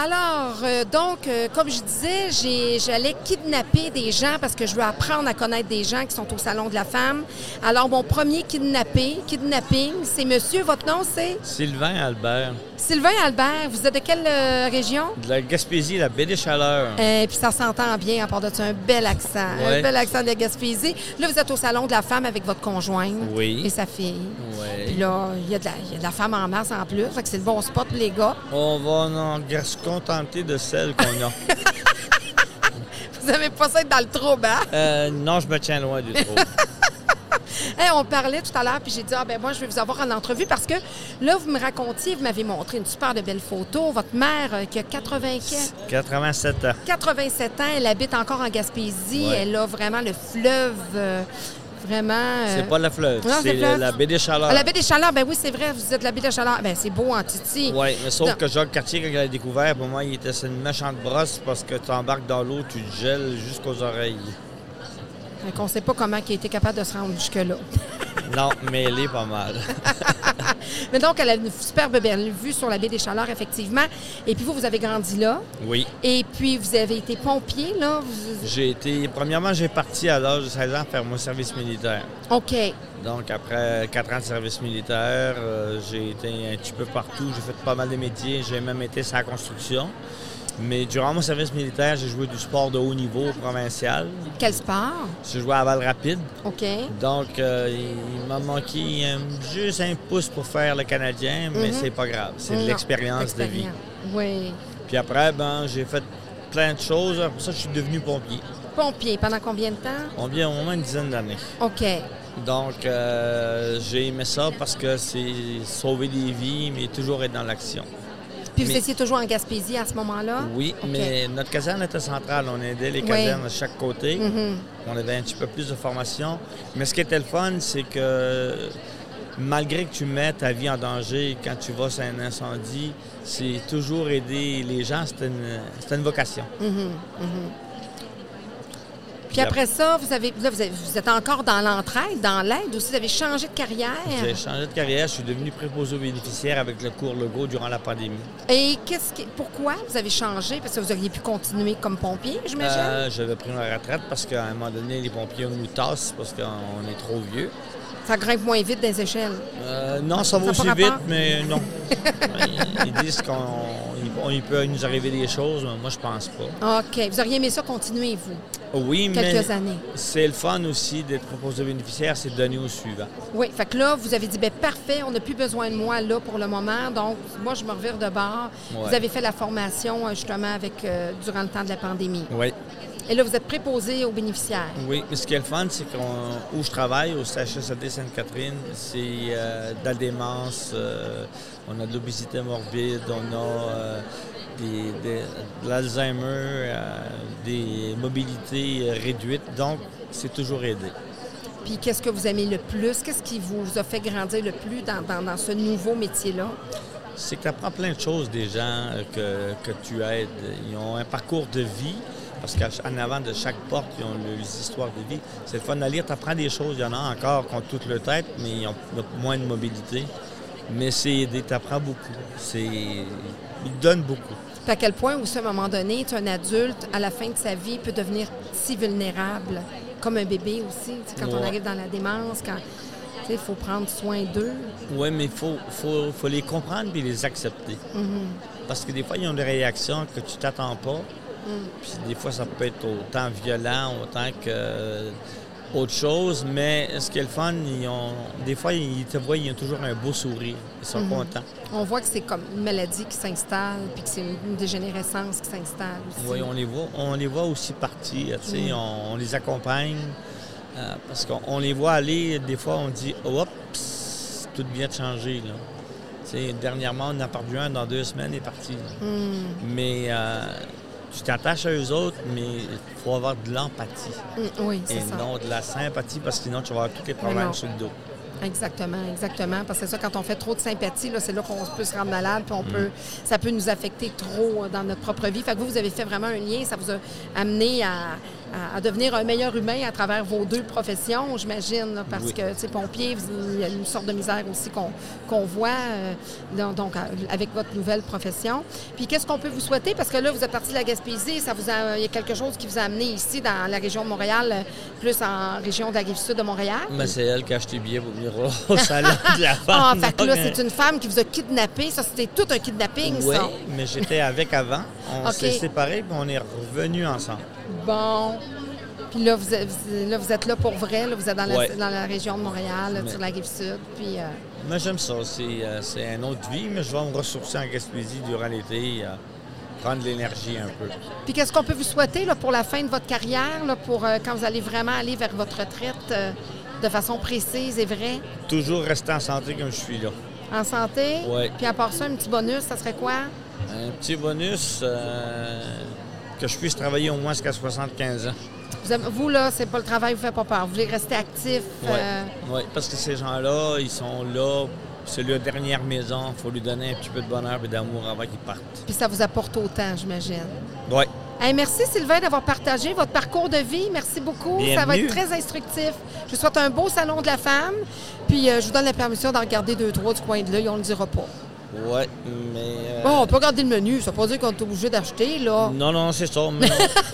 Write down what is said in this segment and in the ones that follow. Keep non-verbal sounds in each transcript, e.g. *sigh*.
Alors, euh, donc, euh, comme je disais, j'allais kidnapper des gens parce que je veux apprendre à connaître des gens qui sont au Salon de la Femme. Alors, mon premier kidnappé, kidnapping, c'est monsieur, votre nom, c'est? Sylvain Albert, Sylvain Albert. Vous êtes de quelle euh, région? de la Gaspésie, la baie des Chaleurs. Et puis ça s'entend bien à part de ça, un bel accent, un bel accent de la Gaspésie. Là, vous êtes au Salon de la Femme avec votre conjointe Oui. et sa fille. Puis Ouais. là, il y, a de la- il y a de la femme en masse en plus, fait que c'est le bon spot pour les gars. On va en se contenter de celle qu'on a. *laughs* Vous avez pas ça être dans le trouble, hein? Euh, non, je me tiens loin du trou. *laughs* Hey, on parlait tout à l'heure, puis j'ai dit, ah ben moi, je vais vous avoir en entrevue parce que là, vous me racontiez, vous m'avez montré une super de belle photo. Votre mère, euh, qui a 80, que- 87 ans. 87 ans, elle habite encore en Gaspésie. Ouais. Elle a vraiment le fleuve, euh, vraiment... euh, C'est pas la fleuve, c'est la, la baie des Chaleurs. Ah, la baie des Chaleurs, ben oui, c'est vrai, vous êtes la baie des Chaleurs. Ben c'est beau en Titi. Oui, mais sauf Non. que Jacques Cartier, quand il a découvert, pour moi, il était une méchante brosse parce que tu embarques dans l'eau, tu te gèles jusqu'aux oreilles. Fait qu'on sait pas comment il a été capable de se rendre jusque-là. *laughs* Non, mais elle est pas mal. *laughs* Mais donc, elle a une superbe belle vue sur la baie des Chaleurs, effectivement. Et puis vous, vous avez grandi là. Oui. Et puis, vous avez été pompier, là. Vous- J'ai été. Premièrement, j'ai parti à l'âge de 16 ans faire mon service militaire. OK. Donc, après quatre ans de service militaire, euh, j'ai été un petit peu partout. J'ai fait pas mal de métiers. J'ai même été sur la construction. Mais durant mon service militaire, j'ai joué du sport de haut niveau provincial. Quel sport? J'ai joué à Val Rapide. OK. Donc, euh, il m'a manqué euh, juste un pouce pour faire le Canadien, mais c'est pas grave. C'est de l'expérience de vie. Oui. Puis après, ben, j'ai fait plein de choses. Pour ça, je suis devenu pompier. Pompier, pendant combien de temps? On vient au moins une dizaine d'années. OK. Donc, euh, j'ai aimé ça parce que c'est sauver des vies, mais toujours être dans l'action. Puis vous étiez toujours en Gaspésie à ce moment-là? Oui, mais notre caserne était centrale. On aidait les Oui. casernes de chaque côté. Mhm. On avait un petit peu plus de formation. Mais ce qui était le fun, c'est que malgré que tu mets ta vie en danger quand tu vas sur un incendie, c'est toujours aider les gens. C'est une, une vocation. Mhm. Puis après ça, vous avez, là, vous, avez- vous êtes encore dans l'entraide, dans l'aide aussi. Vous avez changé de carrière. J'ai changé de carrière. Je suis devenu préposé aux bénéficiaires avec le cours Legault durant la pandémie. Et qu'est-ce qui, pourquoi vous avez changé? Parce que vous auriez pu continuer comme pompier, j'imagine? Euh, J'avais pris ma retraite parce qu'à un moment donné, les pompiers nous tassent parce qu'on est trop vieux. Ça grimpe moins vite des échelles. Euh, non, ça va aussi vite, rapport? mais non. ils, *laughs* ils disent qu'il peut nous arriver des choses, mais moi, je pense pas. OK. Vous auriez aimé ça continuer, vous, Oui, quelques mais années. c'est le fun aussi d'être proposé bénéficiaire, c'est de donner au suivant. Oui. Fait que là, vous avez dit, ben parfait, on n'a plus besoin de moi là pour le moment. Donc, moi, je me revire de bord. Ouais. Vous avez fait la formation, euh, justement, avec euh, durant le temps de la pandémie. Oui. Et là, vous êtes préposé aux bénéficiaires. Oui, mais ce qui est le fun, c'est qu'on où je travaille, au CHSLD Sainte-Catherine, c'est euh, de la démence, euh, on a de l'obésité morbide, on a euh, des- des- de l'Alzheimer, euh, des mobilités réduites. Donc, c'est toujours aidé. Puis qu'est-ce que vous aimez le plus? Qu'est-ce qui vous a fait grandir le plus dans, dans- dans ce nouveau métier-là? C'est que tu apprends plein de choses des gens euh, que, que tu aides. Ils ont un parcours de vie, parce qu'en avant de chaque porte, ils ont leurs histoires de vie. C'est le fun à lire. Tu apprends des choses. Il y en a encore qui ont toute leur tête, mais ils ont moins de mobilité. Mais c'est. Tu apprends beaucoup. C'est... Ils donnent beaucoup. Puis à quel point, aussi, à un moment donné, tu es un adulte, à la fin de sa vie, peut devenir si vulnérable, comme un bébé aussi. Quand on arrive dans la démence, quand il faut prendre soin d'eux. Oui, mais il faut, faut, faut les comprendre et les accepter. Parce que des fois, ils ont des réactions que tu t'attends pas. Puis des fois, ça peut être autant violent, autant que euh, autre chose. Mais ce qui est le fun, ils ont, des fois, ils te voient, ils ont toujours un beau sourire. Ils sont contents. On voit que c'est comme une maladie qui s'installe, puis que c'est une, dégénérescence qui s'installe. Oui, on les voit, on les voit aussi partir. tu sais, on, on les accompagne. euh, parce qu'on on les voit aller, des fois, on dit, oups, tout vient de changer. Là. Tu sais, dernièrement, on en a perdu un dans deux semaines, il est parti. là. Mais euh, tu t'attaches à eux autres, mais il faut avoir de l'empathie Mm, oui, et c'est ça. non de la sympathie, parce que sinon, tu vas avoir tous les problèmes sur le dos. Exactement, exactement. Parce que c'est ça, quand on fait trop de sympathie, c'est là qu'on peut se rendre malade, puis on peut, ça peut nous affecter trop dans notre propre vie. Fait que vous, vous avez fait vraiment un lien, ça vous a amené à, à- à devenir un meilleur humain à travers vos deux professions, j'imagine, parce Oui. que, tu sais, pompier, il y a une sorte de misère aussi qu'on qu'on voit, euh, dans- donc, avec votre nouvelle profession. Puis qu'est-ce qu'on peut vous souhaiter? Parce que là, vous êtes parti de la Gaspésie, ça vous a, il y a quelque chose qui vous a amené ici, dans la région de Montréal, euh, plus en région de la Rive-Sud de Montréal? Mais c'est elle qui a acheté le billet pour venir au, *laughs* salon de la Ah, femme. fait là, c'est une femme qui vous a kidnappé. Ça, c'était tout un kidnapping, Oui, ça. mais j'étais avec avant. On s'est séparés, puis on est revenus ensemble. Bon. Puis là vous, êtes, là, vous êtes là pour vrai. Là, vous êtes dans la, Ouais. dans la région de Montréal, là, Mais- sur la Rive-Sud. Puis, euh, Mais j'aime ça. C'est euh, c'est une autre vie, mais je vais me ressourcer en Gaspésie durant l'été, euh, prendre de l'énergie un peu. puis qu'est-ce qu'on peut vous souhaiter là, pour la fin de votre carrière, là, pour quand vous allez vraiment aller vers votre retraite de façon précise et vraie, Toujours rester en santé comme je suis là. en santé? Ouais. Puis à part ça, un petit bonus, ça serait quoi? Un petit bonus, que je puisse travailler au moins jusqu'à 75 ans. Vous, aimez- vous, là, c'est pas le travail vous fait pas peur. Vous voulez rester actif. Oui, euh, parce que ces gens-là, ils sont là, c'est leur dernière maison. Il faut lui donner un petit peu de bonheur et d'amour avant qu'ils partent. puis ça vous apporte autant, j'imagine. Oui. Hey, merci Sylvain d'avoir partagé votre parcours de vie. Merci beaucoup. Ça va être très instructif. Je vous souhaite un beau salon de la femme. Puis euh, je vous donne la permission d'en regarder deux, trois du coin de l'œil. On ne le dira pas. Oui, mais. euh, Bon, on peut regarder le menu. Ça ne veut pas dire qu'on est obligé d'acheter, là. Non, non, c'est ça, mais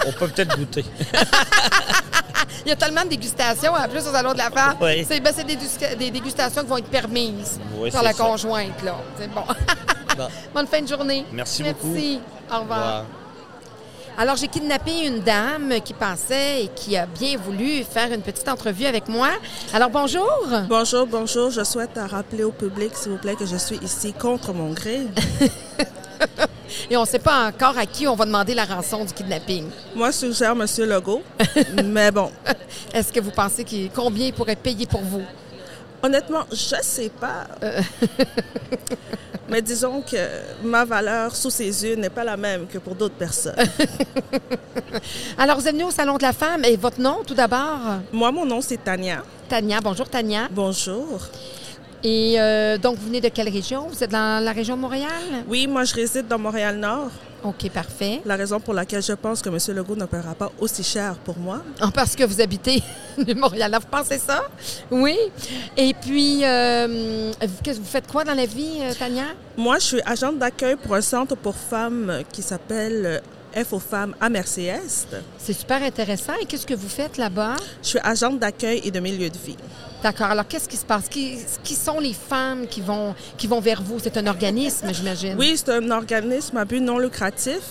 on, on peut peut-être goûter. *laughs* Il y a tellement de dégustations en plus au salon de la femme. Oui. C'est ben, des, dégustations qui vont être permises Oui, par la ça. conjointe, là. C'est bon. Bon. *laughs* Bonne fin de journée. Merci Merci. beaucoup. Au revoir. Alors, j'ai kidnappé une dame qui pensait et qui a bien voulu faire une petite entrevue avec moi. Alors, bonjour. Bonjour, bonjour. Je souhaite rappeler au public, s'il vous plaît, que je suis ici contre mon gré. *laughs* Et on ne sait pas encore à qui on va demander la rançon du kidnapping. Moi, je suggère M. Legault. *laughs* mais bon, Est-ce que vous pensez qu'il, combien il pourrait payer pour vous? Honnêtement, je sais pas. mais disons que ma valeur sous ses yeux n'est pas la même que pour d'autres personnes. *laughs* Alors, vous êtes venu au Salon de la Femme. Et votre nom, tout d'abord? Moi, mon nom, c'est Tania. Tania. Bonjour, Tania. Bonjour. Et euh, donc, vous venez de quelle région? Vous êtes dans la région de Montréal? Oui, moi, je réside dans Montréal-Nord. OK, parfait. La raison pour laquelle je pense que M. Legault ne paiera pas aussi cher pour moi. Ah, Parce que vous habitez *laughs* de Montréal. Là, vous pensez ça? Oui. Et puis, euh, vous faites quoi dans la vie, euh, Tania? Moi, je suis agente d'accueil pour un centre pour femmes qui s'appelle F aux femmes à Merci-Est. C'est super intéressant. Et qu'est-ce que vous faites là-bas? Je suis agente d'accueil et de milieu de vie. D'accord. Alors, qu'est-ce qui se passe? Qui, qui sont les femmes qui vont, qui vont vers vous? C'est un organisme, j'imagine. Oui, c'est un organisme à but non lucratif.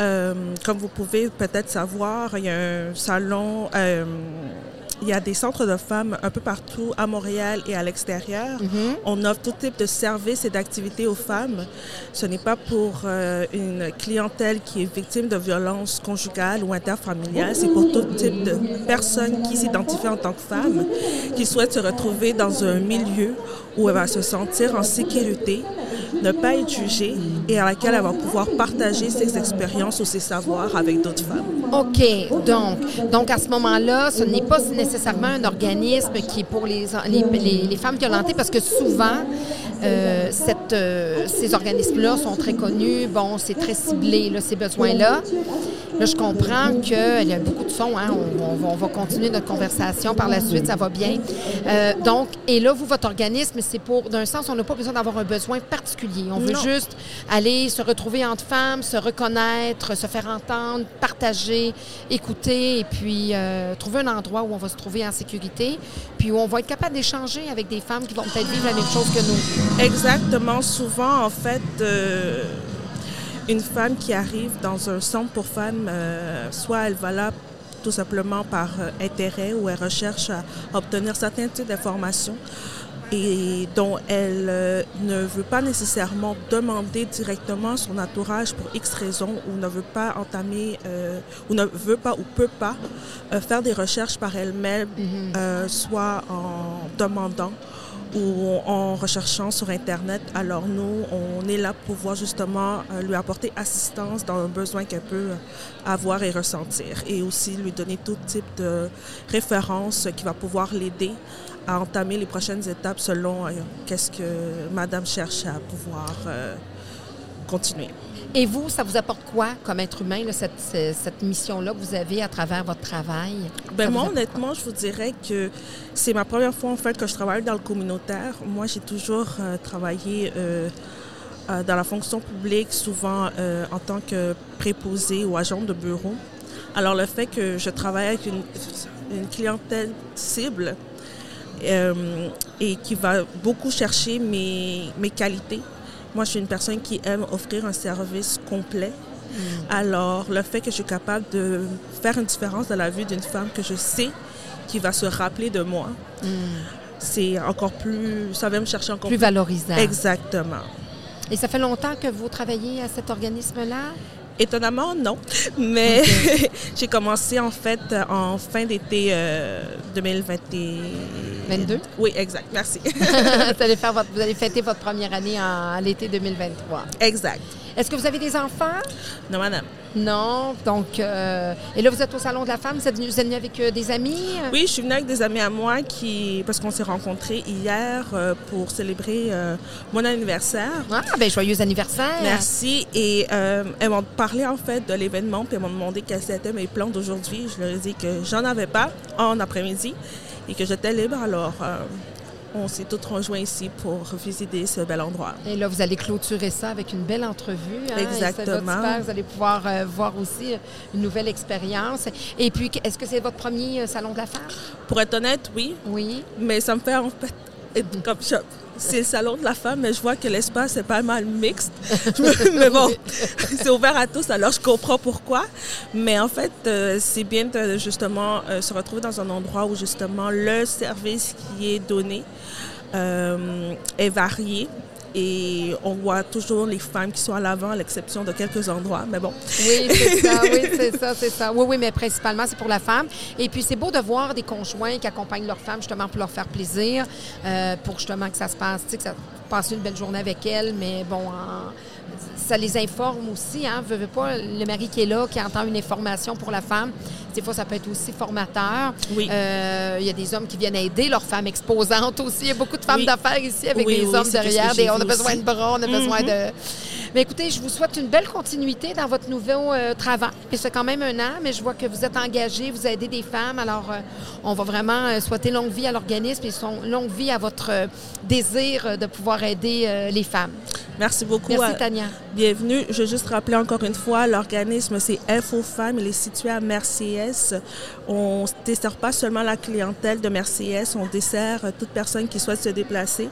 Euh, comme vous pouvez peut-être savoir, il y a un salon, euh, il y a des centres de femmes un peu partout à Montréal et à l'extérieur. Mhm. On offre tout type de services et d'activités aux femmes. Ce n'est pas pour euh, une clientèle qui est victime de violences conjugales ou interfamiliales. C'est pour tout type de personnes qui s'identifient en tant que femmes, qui souhaitent se retrouver dans un milieu où elle va se sentir en sécurité, ne pas être jugée et à laquelle elle va pouvoir partager ses expériences ou ses savoirs avec d'autres femmes. OK. Donc, donc à ce moment-là, ce n'est pas nécessairement un organisme qui est pour les, les, femmes violentées parce que souvent, euh, cette, euh, ces organismes-là sont très connus. Bon, c'est très ciblé, là, ces besoins-là. Là, je comprends qu'il y a beaucoup de sons. Hein? On, on va, on va continuer notre conversation par la suite, ça va bien. Euh, donc, et là, vous, votre organisme, c'est pour, d'un sens, on n'a pas besoin d'avoir un besoin particulier. On veut Non. juste aller se retrouver entre femmes, se reconnaître, se faire entendre, partager, écouter et puis euh, trouver un endroit où on va se trouver en sécurité, puis où on va être capable d'échanger avec des femmes qui vont peut-être vivre la même chose que nous. Exactement. Souvent, en fait, euh, une femme qui arrive dans un centre pour femmes, euh, soit elle va là tout simplement par euh, intérêt ou elle recherche à obtenir certains types d'informations et dont elle euh, ne veut pas nécessairement demander directement à son entourage pour X raisons ou ne veut pas entamer euh, ou ne veut pas ou peut pas euh, faire des recherches par elle-même, euh, soit en demandant ou en recherchant sur Internet. Alors nous, on est là pour pouvoir justement euh, lui apporter assistance dans un besoin qu'elle peut avoir et ressentir et aussi lui donner tout type de références qui va pouvoir l'aider à entamer les prochaines étapes selon euh, qu'est-ce que Madame cherche à pouvoir euh, continuer. Et vous, ça vous apporte quoi comme être humain, là, cette, cette- mission-là que vous avez à travers votre travail? Vous moi, honnêtement, je vous dirais que c'est ma première fois en fait que je travaille dans le communautaire. Moi, j'ai toujours euh, travaillé euh, euh, dans la fonction publique, souvent en tant que préposé ou agent de bureau. Alors, le fait que je travaille avec une, une clientèle cible et qui va beaucoup chercher mes, mes qualités. Moi, je suis une personne qui aime offrir un service complet. Alors, le fait que je suis capable de faire une différence dans la vie d'une femme que je sais qui va se rappeler de moi, c'est encore plus. Ça va me chercher encore plus plus. valorisant. Exactement. Et ça fait longtemps que vous travaillez à cet organisme-là? Étonnamment, non. Mais *laughs* j'ai commencé en fait en fin d'été euh, 2021. 22? Oui, exact. Merci. *laughs* vous, allez faire *laughs* votre- vous allez fêter votre première année en, à l'été 2023. exact. Est-ce que vous avez des enfants? Non, madame. Non. Donc, euh, et là, vous êtes au Salon de la Femme. Vous êtes venu, vous êtes venu avec euh, des amis? Oui, je suis venue avec des amis à moi qui, parce qu'on s'est rencontrés hier euh, pour célébrer euh, mon anniversaire. Ah, ben joyeux anniversaire. Merci. Et elles m'ont parlé en fait de l'événement, puis elles m'ont demandé quels étaient mes plans d'aujourd'hui. Je leur ai dit que j'en avais pas en après-midi et que j'étais libre. Alors, on s'est toutes rejoints ici pour visiter ce bel endroit. Et là, vous allez clôturer ça avec une belle entrevue. hein, et Exactement. super. Vous allez pouvoir euh, voir aussi une nouvelle expérience. Et puis, est-ce que c'est votre premier euh, Salon de? Pour être honnête, oui, Oui. mais ça me fait en fait être comme ça. C'est le salon de la femme, mais je vois que l'espace est pas mal mixte. *laughs* Mais bon, *laughs* c'est ouvert à tous, alors je comprends pourquoi. Mais en fait, euh, c'est bien de justement euh, se retrouver dans un endroit où justement le service qui est donné euh, est varié. Et on voit toujours les femmes qui sont à l'avant, à l'exception de quelques endroits. Mais bon, Oui, c'est ça, *laughs* oui, c'est ça, c'est ça. Oui, oui, mais principalement, c'est pour la femme. Et puis, c'est beau de voir des conjoints qui accompagnent leurs femmes justement pour leur faire plaisir, euh, pour justement que ça se passe, tu sais, que ça passe une belle journée avec elles, mais bon, en- ça les informe aussi, hein. Veux, veux pas, le mari qui est là, qui entend une information pour la femme, des fois, ça peut être aussi formateur. Oui. Euh, Il y a des hommes qui viennent aider leurs femmes exposantes aussi. Il y a beaucoup de femmes Oui. d'affaires ici avec Oui, des hommes derrière. Des, on a besoin aussi. de bras, on a besoin Mhm. de... Mais écoutez, je vous souhaite une belle continuité dans votre nouveau euh, travail. C'est quand même un an, mais je vois que vous êtes engagé, vous aidez des femmes. Alors, euh, on va vraiment euh, souhaiter longue vie à l'organisme et son- longue vie à votre désir de pouvoir aider les femmes. merci beaucoup. Merci, Tania. Bienvenue. Je veux juste rappeler encore une fois, l'organisme, c'est Info Femmes. Il est situé à On ne dessert pas seulement la clientèle de Merciès, on dessert euh, toute personne qui souhaite se déplacer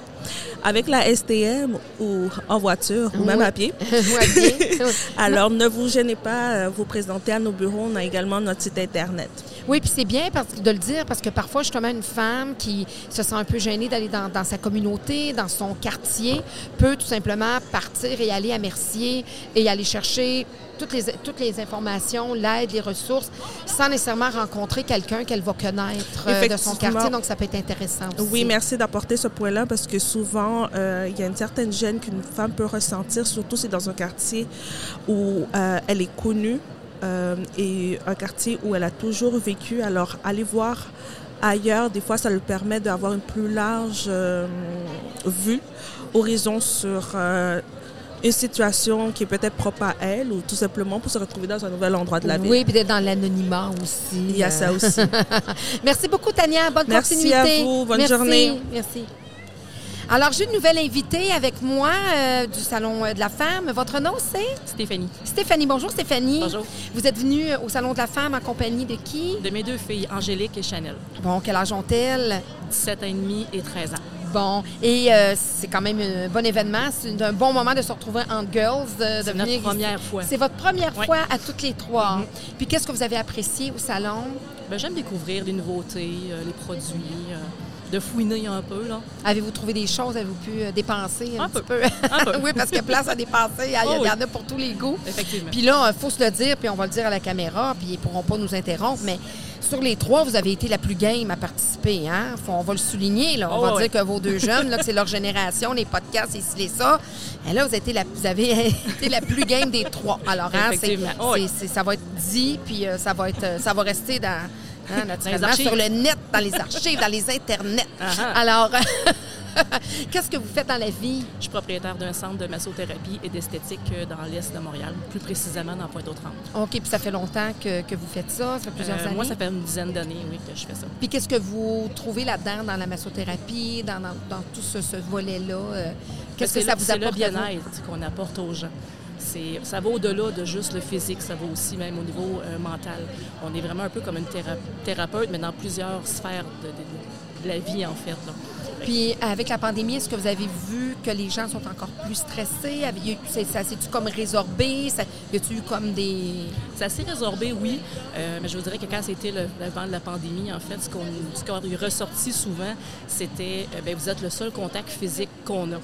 avec la STM ou en voiture ou même Oui. à pied. *laughs* *laughs* Alors, ne vous gênez pas à vous présenter à nos bureaux. On a également notre site Internet. Oui, puis c'est bien parce- de le dire parce que parfois, justement, une femme qui se sent un peu gênée d'aller dans, dans sa communauté, dans son quartier, peut tout simplement partir et aller à Mercier et aller chercher toutes les, toutes les informations, l'aide, les ressources, sans nécessairement rencontrer quelqu'un qu'elle va connaître euh, de son quartier. Donc, ça peut être intéressant aussi. Oui, merci d'apporter ce point-là parce que souvent, euh, il y a une certaine gêne qu'une femme peut ressentir, surtout si c'est dans un quartier où euh, elle est connue euh, et un quartier où elle a toujours vécu. Alors, aller voir ailleurs, des fois, ça lui permet d'avoir une plus large euh, vue, horizon sur euh, une situation qui est peut-être propre à elle ou tout simplement pour se retrouver dans un nouvel endroit de la ville. Oui, puis d'être dans l'anonymat aussi. Il y a ça aussi. *laughs* Merci beaucoup, Tania. Bonne Merci continuité. à vous. Bonne Merci. journée. Merci. Alors, j'ai une nouvelle invitée avec moi euh, du Salon euh, de la Femme. Votre nom, c'est? Stéphanie. Stéphanie. Bonjour, Stéphanie. Bonjour. Vous êtes venue euh, au Salon de la Femme en compagnie de qui? De mes deux filles, Angélique et Chanel. Bon, quel âge ont-elles? 17 ans et demi et 13 ans. Bon, et euh, c'est quand même un bon événement. C'est un bon moment de se retrouver en girls. de- C'est notre ici. première fois. C'est votre première fois à toutes les trois. Mhm. Puis qu'est-ce que vous avez apprécié au salon? Ben, J'aime découvrir des nouveautés, euh, les produits, euh, de fouiner un peu. Là. Avez-vous trouvé des choses? Avez-vous pu euh, dépenser un, Un petit peu. peu? Un peu. *laughs* oui, parce qu'il y a place à dépenser. Il y, a- Oh il y oui. en a pour tous les goûts. Effectivement. Puis là, il faut se le dire, puis on va le dire à la caméra, puis ils ne pourront pas nous interrompre, mais sur les trois, vous avez été la plus game à participer. Hein? Faut- on va le souligner. Là. On Oh, va ouais. dire que vos deux jeunes, là, que c'est leur génération, les podcasts, et ci, et ça. Et là, vous, avez été la, vous avez *laughs* été la plus game des trois. Alors, hein, c'est-. Oh, oui. ça va être dit, puis euh, ça, va être, euh, ça va rester dans Hein, naturellement, sur le net, dans les archives, dans les internets. Alors, *laughs* Qu'est-ce que vous faites dans la vie? Je suis propriétaire d'un centre de massothérapie et d'esthétique euh, dans l'Est de Montréal, plus précisément dans Pointe-aux-Trembles. OK, puis ça fait longtemps que, que vous faites ça? Ça fait plusieurs Euh, années? moi, ça fait une dizaine d'années, oui, que je fais ça. Puis qu'est-ce que vous trouvez là-dedans, dans la massothérapie, dans, dans, dans tout ce, ce volet-là? Euh, Qu'est-ce que C'est ça le- vous C'est le apporte? à vous? bien-être qu'on apporte aux gens. Ça va au-delà de juste le physique, ça va aussi même au niveau euh, mental. On est vraiment un peu comme une théra- thérapeute, mais dans plusieurs sphères de, de- de la vie, en fait. là. Puis avec la pandémie, est-ce que vous avez vu que les gens sont encore plus stressés? Ça s'est-tu comme résorbé? Ça, y a-tu eu comme des... Assez résorbé, oui, euh, mais je vous dirais que quand c'était le, le vent de la pandémie, en fait, ce qu'on est ressorti souvent, c'était euh, ben, vous êtes le seul contact physique qu'on a.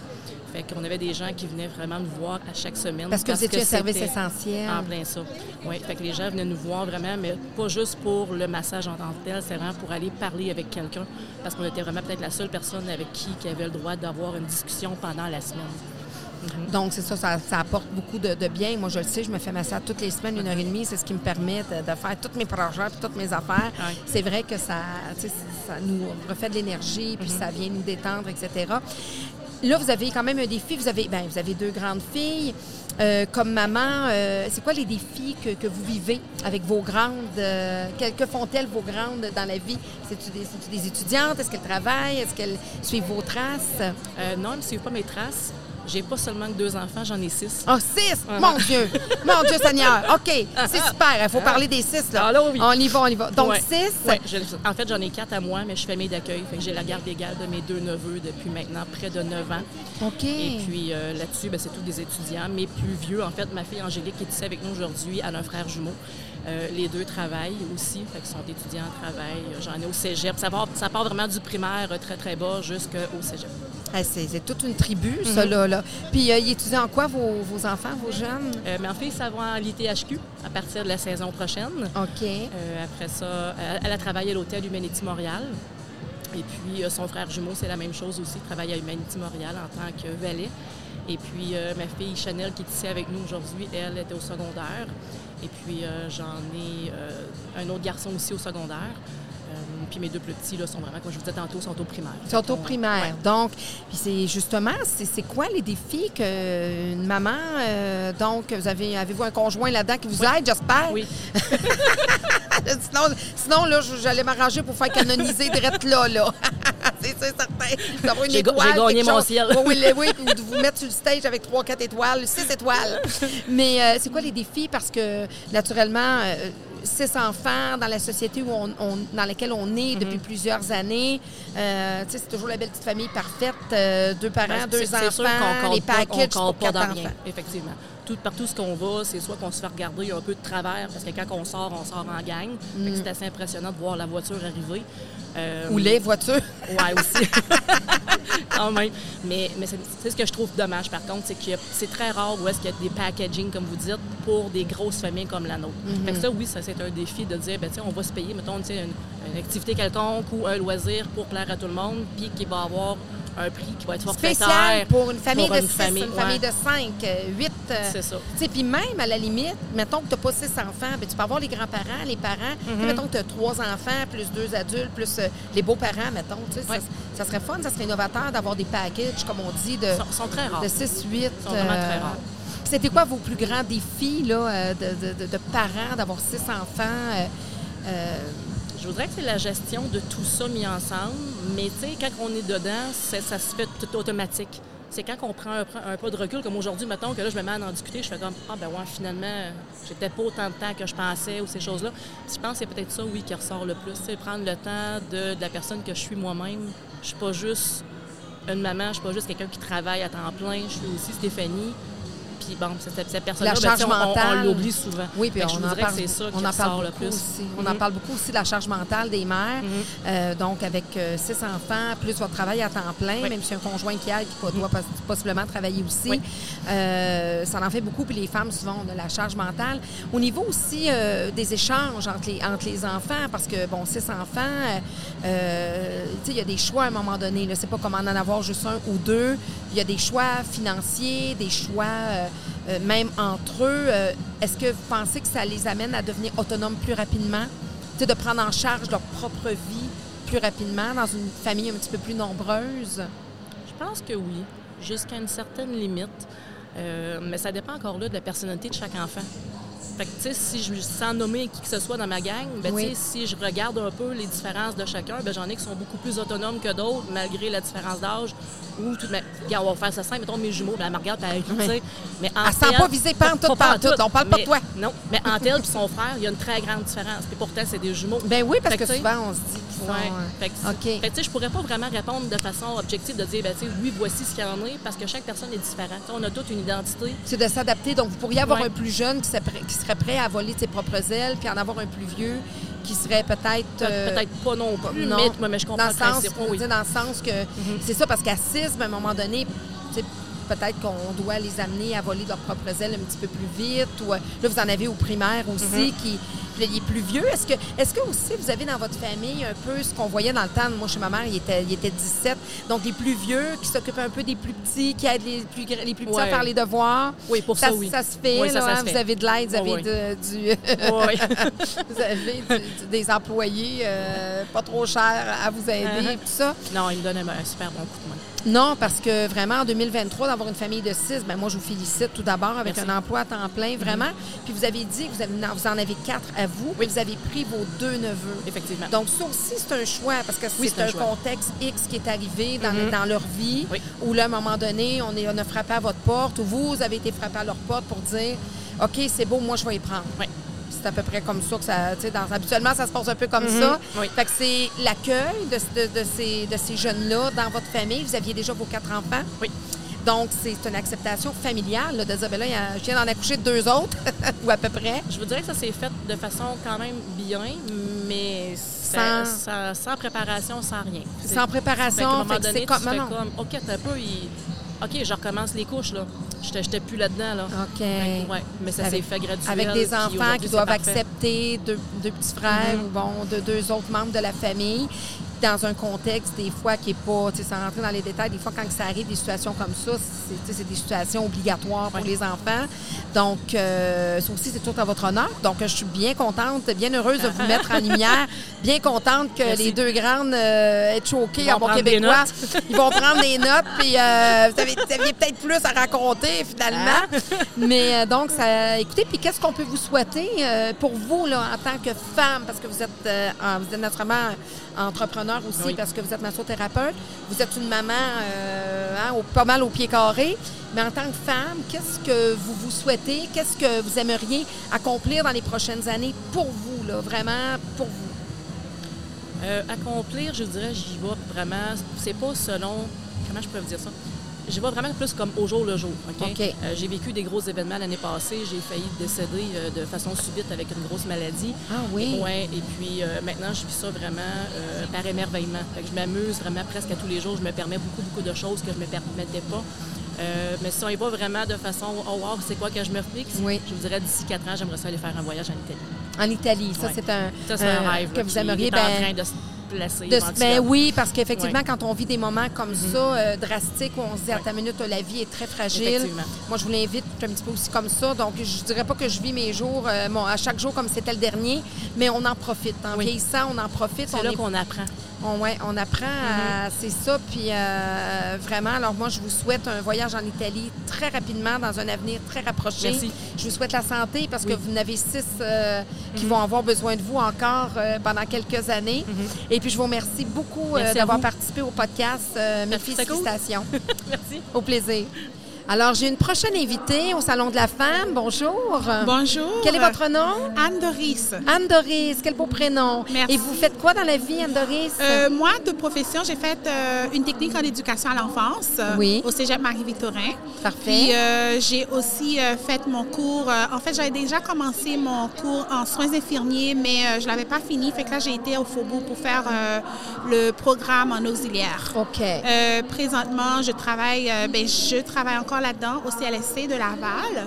Fait qu'on avait des gens qui venaient vraiment nous voir à chaque semaine. Parce que vous étiez un service c'était essentiel. En plein ça. Oui, fait que les gens venaient nous voir vraiment, mais pas juste pour le massage en tant que tel, c'est vraiment pour aller parler avec quelqu'un. Parce qu'on était vraiment peut-être la seule personne avec qui, qui avait le droit d'avoir une discussion pendant la semaine. Donc, c'est ça, ça, ça apporte beaucoup de, de bien. Moi, je le sais, je me fais masser toutes les semaines, une heure et demie. C'est ce qui me permet de, de faire tous mes projets puis toutes mes affaires. C'est vrai que ça, ça nous refait de l'énergie, puis ça vient nous détendre, etc. Là, vous avez quand même un défi. Vous avez, ben, vous avez deux grandes filles. Euh, comme maman, euh, c'est quoi les défis que, que vous vivez avec vos grandes? euh, que, font-elles, vos grandes, dans la vie? C'est-tu des, des étudiantes? Est-ce qu'elles travaillent? Est-ce qu'elles suivent vos traces? Non, elles ne suivent pas mes traces. J'ai pas seulement deux enfants, j'en ai six. Oh, six! Mon Dieu! Mon Dieu Seigneur! OK, c'est super. Il faut parler des six, là. Ah, là, oui. On y va, on y va. Donc, Ouais. six? Ouais, je- en fait, j'en ai quatre à moi, mais je suis famille d'accueil. Fait que j'ai la garde égale de mes deux neveux depuis maintenant près de neuf ans. OK. Et puis euh, là-dessus, ben, c'est tous des étudiants, mais plus vieux. En fait, ma fille Angélique qui est ici avec nous aujourd'hui, elle a un frère jumeau. Euh, les deux travaillent aussi, fait qu'ils sont étudiants, travaillent. J'en ai au cégep. Ça part, ça part vraiment du primaire euh, très, très bas jusqu'au cégep. C'est, toute une tribu, Mhm. ça, là. là. Puis, euh, ils étudient en quoi, vos, vos enfants, vos jeunes? Euh, ma fille, ça va en l'ITHQ à partir de la saison prochaine. OK. Euh, après ça, elle, elle a travaillé à l'hôtel Humanity Montréal. Et puis, euh, son frère jumeau, c'est la même chose aussi. Il travaille à Humanity Montréal en tant que valet. Et puis, euh, ma fille Chanel, qui est ici avec nous aujourd'hui, elle était au secondaire. Et puis, euh, j'en ai euh, un autre garçon aussi au secondaire. Puis, mes deux plus petits, là, sont vraiment, comme je vous disais tantôt, sont au primaire. Sont au primaire. ouais. Donc, puis c'est justement, c'est, quoi les défis qu'une maman, euh, donc, vous avez, avez-vous un conjoint là-dedans qui vous aide, j'espère? Oui. *laughs* sinon, sinon, là, j'allais m'arranger pour faire canoniser direct là, là. *laughs* c'est, certain. J'ai gagné mon chose. ciel. Oui, oui, oui, ou de vous mettre sur le stage avec 3, 4 étoiles, 6 étoiles. Mais euh, c'est quoi les défis? Parce que, naturellement, euh, six enfants dans la société où on, on- dans laquelle on est Mhm. depuis plusieurs années, euh, c'est toujours la belle petite famille parfaite, euh, deux parents, Ben, deux sûr enfants, qu'on les packages on pour compte pas quatre dans rien, effectivement. Tout, partout ce qu'on va, c'est soit qu'on se fait regarder un peu de travers, parce que quand on sort, on sort en gang. Que C'est assez impressionnant de voir la voiture arriver. Euh, Ou les voitures. *laughs* Ouais, aussi. *laughs* Quand même. Mais, mais c'est ce que je trouve dommage, par contre, c'est que c'est très rare où est-ce qu'il y a des packaging, comme vous dites, pour des grosses familles comme la nôtre. Fait que ça, oui, ça, c'est un défi de dire, ben, on va se payer, mettons, une, une activité quelconque ou un loisir pour plaire à tout le monde, puis qui va avoir un prix qui va être forfaitaire. Spécial pour une famille pour de une six, famille, une ouais. famille de cinq, euh, huit. euh, C'est ça. Puis même, à la limite, mettons que tu n'as pas six enfants, ben, tu peux avoir les grands-parents, les parents. Mhm. Mettons que tu as trois enfants, plus deux adultes, plus euh, les beaux-parents, mettons. Ouais. ça, ça serait fun, ça serait innovateur d'avoir des packages, comme on dit, de, sont, sont très rares. de 6, 8. Ils sont vraiment très rares. C'était quoi vos plus grands défis là, euh, de, de- de- de parents, d'avoir six enfants? euh, euh, Je voudrais que c'est la gestion de tout ça mis ensemble, mais tu sais, quand on est dedans, ça se fait tout automatique. C'est quand on prend un, un peu de recul, comme aujourd'hui, mettons, que là, je me mets à en discuter, je fais comme, ah ben ouais, finalement, peut-être pas autant de temps que je pensais ou ces choses-là. Je pense que c'est peut-être ça, oui, qui ressort le plus. C'est prendre le temps de, de la personne que je suis moi-même. Je suis pas juste une maman, je suis pas juste quelqu'un qui travaille à temps plein, je suis aussi Stéphanie. Puis bon, cette, cette personne-là, ben, on- l'oublie souvent. Oui, puis que on en parle, ça on en parle le beaucoup plus. aussi. On Mhm. en parle beaucoup aussi de la charge mentale des mères. Mhm. Euh, donc, avec euh, six enfants, plus votre travail à temps plein, Oui. même si un conjoint qui aide, qui doit poss- possiblement travailler aussi, Oui. euh, ça en fait beaucoup. Puis les femmes, souvent, on a la charge mentale. Au niveau aussi des échanges entre les, entre les enfants, parce que, bon, six enfants, tu sais, il y a des choix à un moment donné. C'est pas comme en en avoir juste un ou deux. Il y a des choix financiers, des choix même entre eux. Euh, Est-ce que vous pensez que ça les amène à devenir autonomes plus rapidement? Tu sais, de prendre en charge leur propre vie plus rapidement dans une famille un petit peu plus nombreuse? Je pense que oui, jusqu'à une certaine limite. Euh, mais ça dépend encore là de la personnalité de chaque enfant. Fait que, si je sans nommer qui que ce soit dans ma gang, ben, Oui. si je regarde un peu les différences de chacun, ben, j'en ai qui sont beaucoup plus autonomes que d'autres, malgré la différence d'âge. Ou tout, regarde, on va faire ça simple, mettons mes jumeaux, ben, elle me regarde, elle rit. Mais Elle ne pas visée pantoute, pantoute. On parle pas de toi. Non, mais entre elle et son frère, il y a une très grande différence. Puis pourtant, c'est des jumeaux. Ben oui, parce Fait que, souvent, on se dit sont... Ouais. Fait que, fait je pourrais pas vraiment répondre de façon objective de dire, ben, oui, voici ce qu'il y en a, parce que chaque personne est différente. On a toute une identité. C'est de s'adapter. Donc, vous pourriez avoir Ouais. un plus jeune qui serait, prêt, qui serait prêt à voler de ses propres ailes, puis en avoir un plus vieux qui serait peut-être... Pe- euh, Peut-être pas non plus, non. mais, mais je comprends dans le sens. Oui, dans le sens que c'est ça, parce qu'à 6, à un moment donné, peut-être qu'on doit les amener à voler de leurs propres ailes un petit peu plus vite. Ou, euh, là, vous en avez au primaire aussi, qui puis là, il est plus vieux. Est-ce que, est-ce que aussi vous avez dans votre famille un peu ce qu'on voyait dans le temps? Moi, chez ma mère, il était, il était 17. Donc, des plus vieux qui s'occupent un peu des plus petits, qui aident les plus, les plus petits à faire les devoirs. Oui, pour ça, oui. Ça se fait, Oui, ça, là, ça hein? se fait. Vous avez de l'aide, vous avez Oui, de- du... Oui, *laughs* vous avez du- des employés euh, pas trop chers à vous aider, Uh-huh. tout ça. non, il me donne un, un super bon coup de main. Non, parce que vraiment, en 2023, d'avoir une famille de six, ben moi, je vous félicite tout d'abord avec Merci. un emploi à temps plein, vraiment. Puis vous avez dit que vous, avez- non, vous en avez quatre à vous, puis vous avez pris vos deux neveux. Effectivement. Donc, ça aussi, c'est un choix, parce que Oui, c'est un contexte X qui est arrivé dans, Mhm. dans leur vie, Oui. où là, à un moment donné, on, est, on a frappé à votre porte, ou vous avez été frappé à leur porte pour dire OK, c'est beau, moi, je vais y prendre. C'est à peu près comme ça que ça. tu sais, Dans, habituellement, ça se passe un peu comme Mhm. ça. Oui. Fait que c'est l'accueil de, de- de ces, de ces jeunes-là dans votre famille. Vous aviez déjà vos quatre enfants. Oui. Donc, c'est une acceptation familiale là, de dire, ben là, je viens d'en accoucher de deux autres, *laughs* ou à peu près. Je vous dirais que ça s'est fait de façon quand même bien, mais Sans- sans, sans préparation, sans rien. Sans Fait préparation. un moment fait donné, c'est comme. tu fais non. comme, OK, t'as peu, il- OK, je recommence les couches, là. J'étais plus là-dedans, là. OK. Ouais, mais ça s'est fait graduellement. Avec des enfants qui doivent accepter deux, deux petits frères Mhm. ou bon, deux autres membres de la famille dans un contexte des fois qui n'est pas, tu sais, sans rentrer dans les détails, des fois quand ça arrive des situations comme ça, c'est tu sais, c'est des situations obligatoires pour les enfants. Donc, euh, ça aussi, c'est tout à votre honneur. Donc, je suis bien contente, bien heureuse de vous mettre en lumière, *laughs* bien contente que Merci. les deux grandes euh, aient choqué en bon québécois. *laughs* Ils vont prendre des notes, puis euh, vous, avez, peut-être plus à raconter finalement. Hein? *laughs* Mais euh, donc, ça, écoutez, puis qu'est-ce qu'on peut vous souhaiter euh, pour vous, là, en tant que femme, parce que vous êtes, en- vous êtes naturellement entrepreneur aussi, Oui. parce que vous êtes massothérapeute, vous êtes une maman euh, hein, au- pas mal au pied carré. Mais en tant que femme, qu'est-ce que vous vous souhaitez? Qu'est-ce que vous aimeriez accomplir dans les prochaines années pour vous, là, vraiment pour vous? Euh, accomplir, je dirais, j'y vais vraiment. C'est pas selon. Comment je peux vous dire ça? J'y vais vraiment plus comme au jour le jour. OK? Euh, j'ai vécu des gros événements l'année passée. J'ai failli décéder euh, de façon subite avec une grosse maladie. Ah oui? Ouais, et puis euh, maintenant, je vis ça vraiment par émerveillement. Fait que je m'amuse vraiment presque à tous les jours. Je me permets beaucoup, beaucoup de choses que je ne me permettais pas. Euh, mais si on y va vraiment de façon, oh wow, c'est quoi que je me fixe? Oui. Je vous dirais d'ici quatre ans, j'aimerais ça aller faire un voyage en Italie. En Italie, ça, Ouais. c'est un, Ça, un rêve que là, vous aimeriez. est en train de se placer. De- ben oui, parce qu'effectivement, Ouais. quand on vit des moments comme ça, euh, drastiques, où on se dit à ta minute, la vie est très fragile. Moi, je vous l'invite un petit peu aussi comme ça. Donc, je dirais pas que je vis mes jours, euh, bon, à chaque jour comme c'était le dernier, mais on en profite. En Oui. vieillissant, on en profite. C'est on là est- qu'on apprend. On, ouais, on apprend à. Mm-hmm. C'est ça. Puis euh, vraiment, alors moi, je vous souhaite un voyage en Italie très rapidement, dans un avenir très rapproché. Merci. Je vous souhaite la santé parce que Oui. Vous en avez six euh, qui vont avoir besoin de vous encore euh, pendant quelques années. Et puis, je vous remercie beaucoup euh, d'avoir participé au podcast. Euh, mes cool. félicitations. *laughs* Merci. au plaisir. Alors, j'ai une prochaine invitée au Salon de la Femme. Bonjour. Bonjour. Quel est votre nom? Anne Doris. Anne Doris. Quel beau prénom. Merci. Et vous faites quoi dans la vie, Anne Doris? Euh, moi, de profession, j'ai fait euh, une technique en éducation à l'enfance euh, Oui. au Cégep Marie-Victorin. Parfait. Puis euh, j'ai aussi fait mon cours. en fait, j'avais déjà commencé mon cours en soins infirmiers, mais je l'avais pas fini. Fait que là, j'ai été au Faubourg pour faire le programme en auxiliaire. OK. Présentement, je travaille, ben, je travaille encore là-dedans au CLSC de Laval.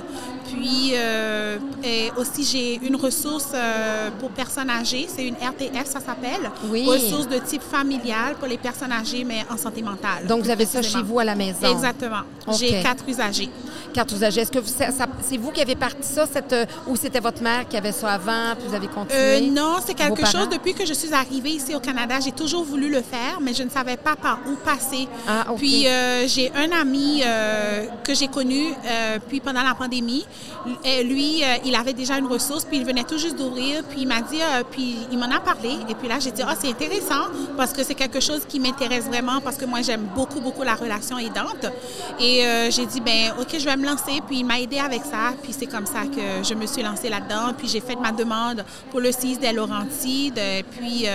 Puis euh, et aussi, j'ai une ressource euh, pour personnes âgées. C'est une RTS, ça s'appelle. Oui. Ressource de type familial pour les personnes âgées, mais en santé mentale. Donc, vous avez ça chez vous à la maison. Exactement. J'ai quatre usagers. aux âgés. Est-ce que c'est vous qui avez parti ça, cette, euh, ou c'était votre mère qui avait ça avant, puis vous avez continué? Euh, non, c'est quelque chose, depuis que je suis arrivée ici au Canada, j'ai toujours voulu le faire, mais je ne savais pas par où passer. Ah, OK. Puis j'ai un ami euh, que j'ai connu, euh, puis pendant la pandémie, euh, lui, euh, il avait déjà une ressource, puis il venait tout juste d'ouvrir, puis il m'a dit, puis il m'en a parlé, et puis là j'ai dit, ah c'est intéressant, parce que c'est quelque chose qui m'intéresse vraiment, parce que moi j'aime beaucoup, beaucoup la relation aidante. Et j'ai dit, ben ok, je vais me lancer, puis il m'a aidé avec ça, puis c'est comme ça que je me suis lancée là-dedans, puis j'ai fait ma demande pour le CIS des Laurentides, puis...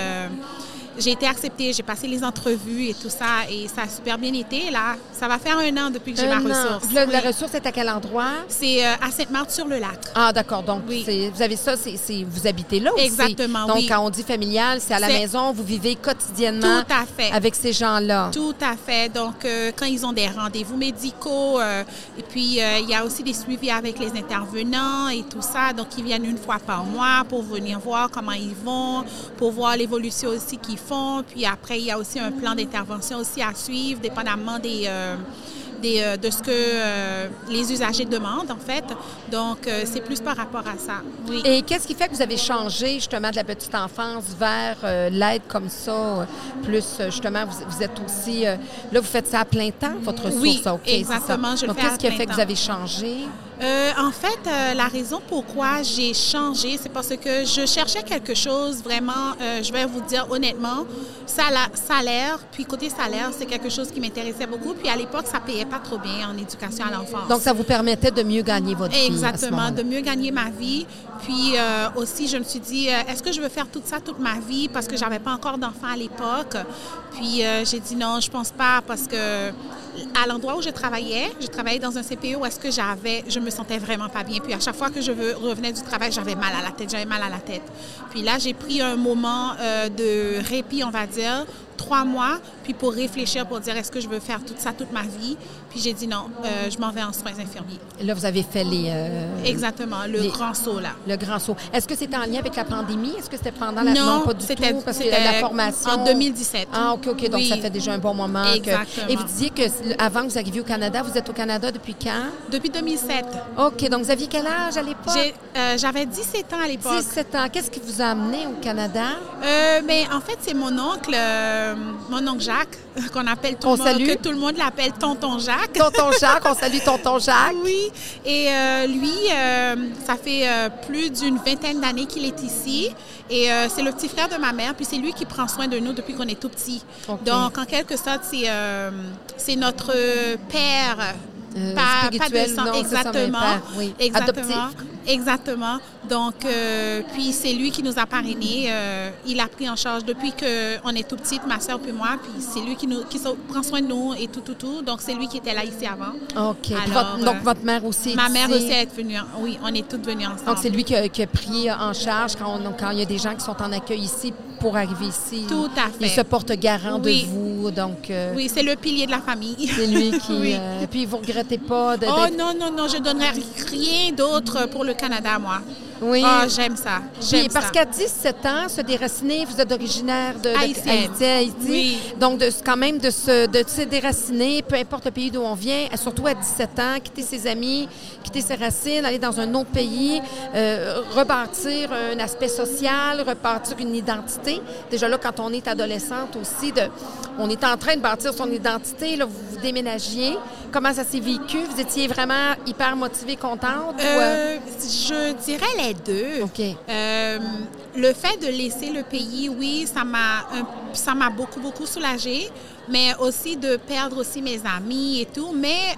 j'ai été acceptée, j'ai passé les entrevues et tout ça, et ça a super bien été. Là, ça va faire un an depuis que j'ai ma an. ressource. Le- La ressource est à quel endroit? C'est euh, à Sainte-Marthe-sur-le-Lac. Ah, d'accord. Donc, Oui. vous avez ça, c'est, vous habitez là aussi. Exactement, Donc, oui. quand on dit familial, c'est à la maison, vous vivez quotidiennement Tout à fait. avec ces gens-là. Tout à fait. Donc, euh, quand ils ont des rendez-vous médicaux, euh, et puis il y a aussi des suivis avec les intervenants et tout ça. Donc, ils viennent une fois par mois pour venir voir comment ils vont, pour voir l'évolution aussi qu'ils font. Puis après, il y a aussi un plan d'intervention aussi à suivre, dépendamment des... euh, des, euh, de ce que euh, les usagers demandent, en fait. Donc, euh, c'est plus par rapport à ça. Oui. Et qu'est-ce qui fait que vous avez changé justement de la petite enfance vers euh, l'aide comme ça, plus justement vous, vous êtes aussi là vous faites ça à plein temps votre ressource, Oui, ok, exactement, je Donc qu'est-ce qui a fait que vous avez changé? Euh, en fait, euh, la raison pourquoi j'ai changé, c'est parce que je cherchais quelque chose vraiment, euh, je vais vous dire honnêtement, sala- salaire, puis côté salaire, c'est quelque chose qui m'intéressait beaucoup. Puis à l'époque, ça payait pas trop bien en éducation à l'enfance. Donc ça vous permettait de mieux gagner votre vie. Exactement, de mieux gagner ma vie. Puis euh, aussi, je me suis dit, euh, est-ce que je veux faire tout ça toute ma vie parce que j'avais pas encore d'enfant à l'époque? Puis euh, j'ai dit non, je pense pas parce que à l'endroit où je travaillais, je travaillais dans un CPE où est-ce que j'avais, je me sentais vraiment pas bien. Puis à chaque fois que je revenais du travail, j'avais mal à la tête, j'avais mal à la tête. Puis là, j'ai pris un moment euh, de répit, on va dire, trois mois, puis pour réfléchir, pour dire est-ce que je veux faire tout ça toute ma vie? Puis j'ai dit non, euh, je m'en vais en soins infirmiers. Et Là vous avez fait les euh, Exactement, le les- grand saut là. le grand saut. Est-ce que c'était en lien avec la pandémie? Est-ce que c'était pendant la Non, pas du c'était- tout parce que c'était la formation en 2017. Ah OK OK donc Oui. ça fait déjà un bon moment que- Exactement. Et vous disiez que avant que vous arriviez au Canada, vous êtes au Canada depuis quand? Depuis 2007. OK donc vous aviez quel âge à l'époque? Euh, J'avais 17 ans à l'époque. 17 ans. Qu'est-ce qui vous a amené au Canada? Mais en fait, c'est mon oncle, euh, mon oncle Jacques, *laughs* qu'on appelle tout On le monde, salue. que tout le monde l'appelle Tonton Jacques. Tonton *laughs* Jacques, on salue Tonton Jacques. Oui, et euh, lui, euh, ça fait euh, plus d'une vingtaine d'années qu'il est ici. Et euh, c'est le petit frère de ma mère, puis c'est lui qui prend soin de nous depuis qu'on est tout petit. Donc, en quelque sorte, c'est euh, notre père. Euh, pas, de sang, non, ça, exactement. père, oui. Exactement. Adoptif. Exactement. Donc, euh, puis c'est lui qui nous a parrainés. Euh, il a pris en charge depuis qu'on est tout petite, ma soeur puis moi. Puis c'est lui qui, nous, qui prend soin de nous et tout, tout, tout. Donc, c'est lui qui était là ici avant. OK. Puis Alors, votre- donc, euh, votre mère aussi Ma mère aussi est venue. en- Oui, on est toutes venues ensemble. Donc, c'est lui qui a, qui a pris en charge quand, on- quand il y a des gens qui sont en accueil ici pour arriver ici. Tout à fait. Il se porte garant Oui. de vous. Donc, euh, Oui, c'est le pilier de la famille. c'est lui *laughs* qui. Oui. euh, puis, vous regrettez pas de. Oh non, non, non, je donnerais rien d'autre pour le Canada, moi. Oui. Ah, j'aime ça. Puis, parce qu'à 17 ans, se déraciner, vous êtes originaire de, de Haïtienne. Haïti, Haïti. Oui. Donc, de, quand même, de se, de se déraciner, peu importe le pays d'où on vient, surtout à 17 ans, quitter ses amis, quitter ses racines, aller dans un autre pays, euh, rebâtir un aspect social, rebâtir une identité. Déjà là, quand on est adolescente aussi, de, on est en train de bâtir son identité, là, vous, vous déménagiez. Comment ça s'est vécu? Vous étiez vraiment hyper motivée, contente? euh, Euh, je dirais les deux. OK. Euh, le fait de laisser le pays, oui, ça m'a ça m'a beaucoup beaucoup soulagée, mais aussi de perdre aussi mes amis et tout. Mais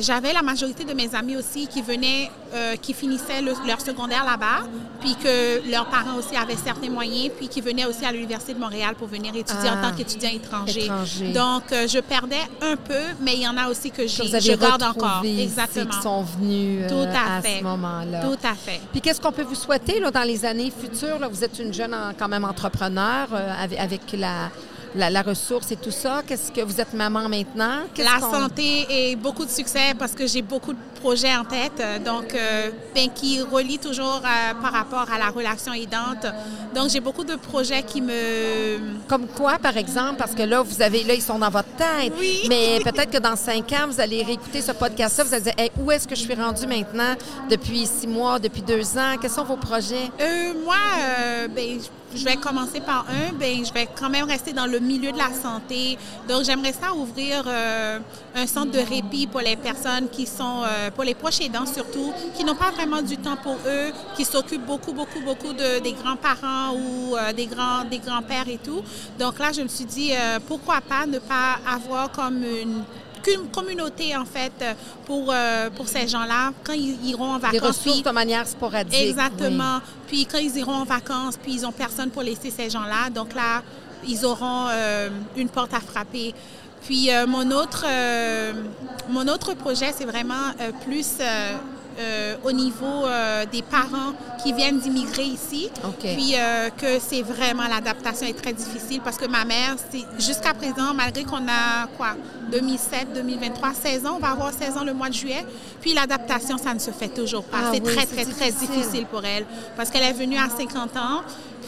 j'avais la majorité de mes amis aussi qui venaient, euh, qui finissaient le- leur secondaire là-bas, puis que leurs parents aussi avaient certains moyens, puis qui venaient aussi à l'université de Montréal pour venir étudier Ah. en tant qu'étudiant étranger. Étranger. Donc euh, je perdais un peu, mais il y en a aussi que j'ai, je garde encore. Exactement. qui sont venus euh, Tout à fait. ce moment-là. Tout à fait. Puis qu'est-ce qu'on peut vous souhaiter là, dans les années futures? là? Vous êtes une jeune en- quand même entrepreneur avec, avec la, la, la ressource et tout ça. Qu'est-ce que vous êtes maman maintenant? La santé et beaucoup de succès parce que j'ai beaucoup de projets en tête, donc euh, ben, qui relient toujours euh, par rapport à la relation aidante. Donc j'ai beaucoup de projets qui me Comme quoi, par exemple, parce que là, vous avez, là, ils sont dans votre tête. Oui. Mais *laughs* peut-être que dans cinq ans, vous allez réécouter ce podcast-là, vous allez dire, Hey, où est-ce que je suis rendue maintenant depuis six mois, depuis deux ans? Quels sont vos projets? Euh, moi, euh, ben, je vais commencer par un. Ben, je vais quand même rester dans le milieu de la santé. Donc, j'aimerais ça ouvrir un centre de répit pour les personnes qui sont, euh, pour les proches aidants surtout, qui n'ont pas vraiment du temps pour eux, qui s'occupent beaucoup, beaucoup, beaucoup de, des grands-parents ou euh, des grands, des grands-pères et tout. Donc là, je me suis dit, euh, pourquoi pas ne pas avoir comme une qu'une communauté, en fait, pour, euh, pour ces gens-là, quand ils iront en Des vacances. ressources puis- de manière sporadique. Exactement. Puis quand ils iront en vacances, puis ils n'ont personne pour laisser ces gens-là, donc là, ils auront euh, une porte à frapper. Puis euh, mon autre euh, mon autre projet, c'est vraiment euh, plus au niveau des parents qui viennent d'immigrer ici. Puis que c'est vraiment l'adaptation est très difficile parce que ma mère, jusqu'à présent, malgré qu'on a quoi 2007, 2023, 16 ans, on va avoir 16 ans le mois de juillet. Puis l'adaptation, ça ne se fait toujours pas. Ah c'est oui, très, très, très difficile pour elle parce qu'elle est venue à 50 ans.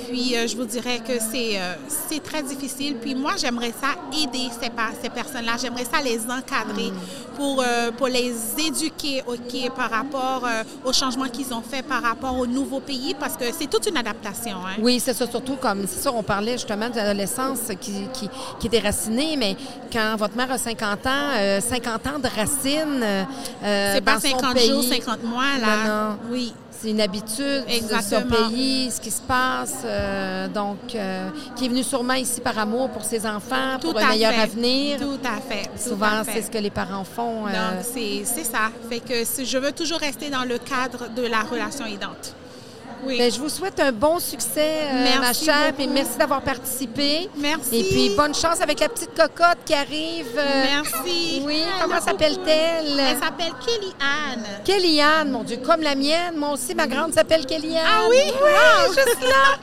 Puis euh, je vous dirais que c'est euh, c'est très difficile. Puis moi, j'aimerais ça aider ces, ces personnes-là. J'aimerais ça les encadrer pour, euh, pour les éduquer OK, par rapport aux changements qu'ils ont fait par rapport au nouveau pays parce que c'est toute une adaptation. hein. Oui, c'est ça, surtout comme, c'est ça, on parlait justement de l'adolescence qui, qui, qui est déracinée, mais quand votre mère a 50 ans, euh, 50 ans de racines euh, C'est pas dans son 50 pays, jours, 50 mois, là. Non, non. Oui. C'est une habitude de Exactement. son pays, ce qui se passe, euh, donc, euh, qui est venu sûrement ici par amour pour ses enfants, Tout pour un meilleur fait. avenir. Tout à fait. tout Souvent, c'est ce que les parents font. euh, Donc, c'est ça. Fait que je veux toujours rester dans le cadre de la relation aidante. Oui. Ben, je vous souhaite un bon succès, euh, ma chère, et merci d'avoir participé. Merci. Et puis, bonne chance avec la petite cocotte qui arrive. euh, Merci. Oui, comment s'appelle-t-elle? Elle s'appelle Kelly Anne. Kellyanne, mon Dieu, comme la mienne. Moi aussi, ma grande s'appelle Kellyanne. Ah oui? Oui, juste là.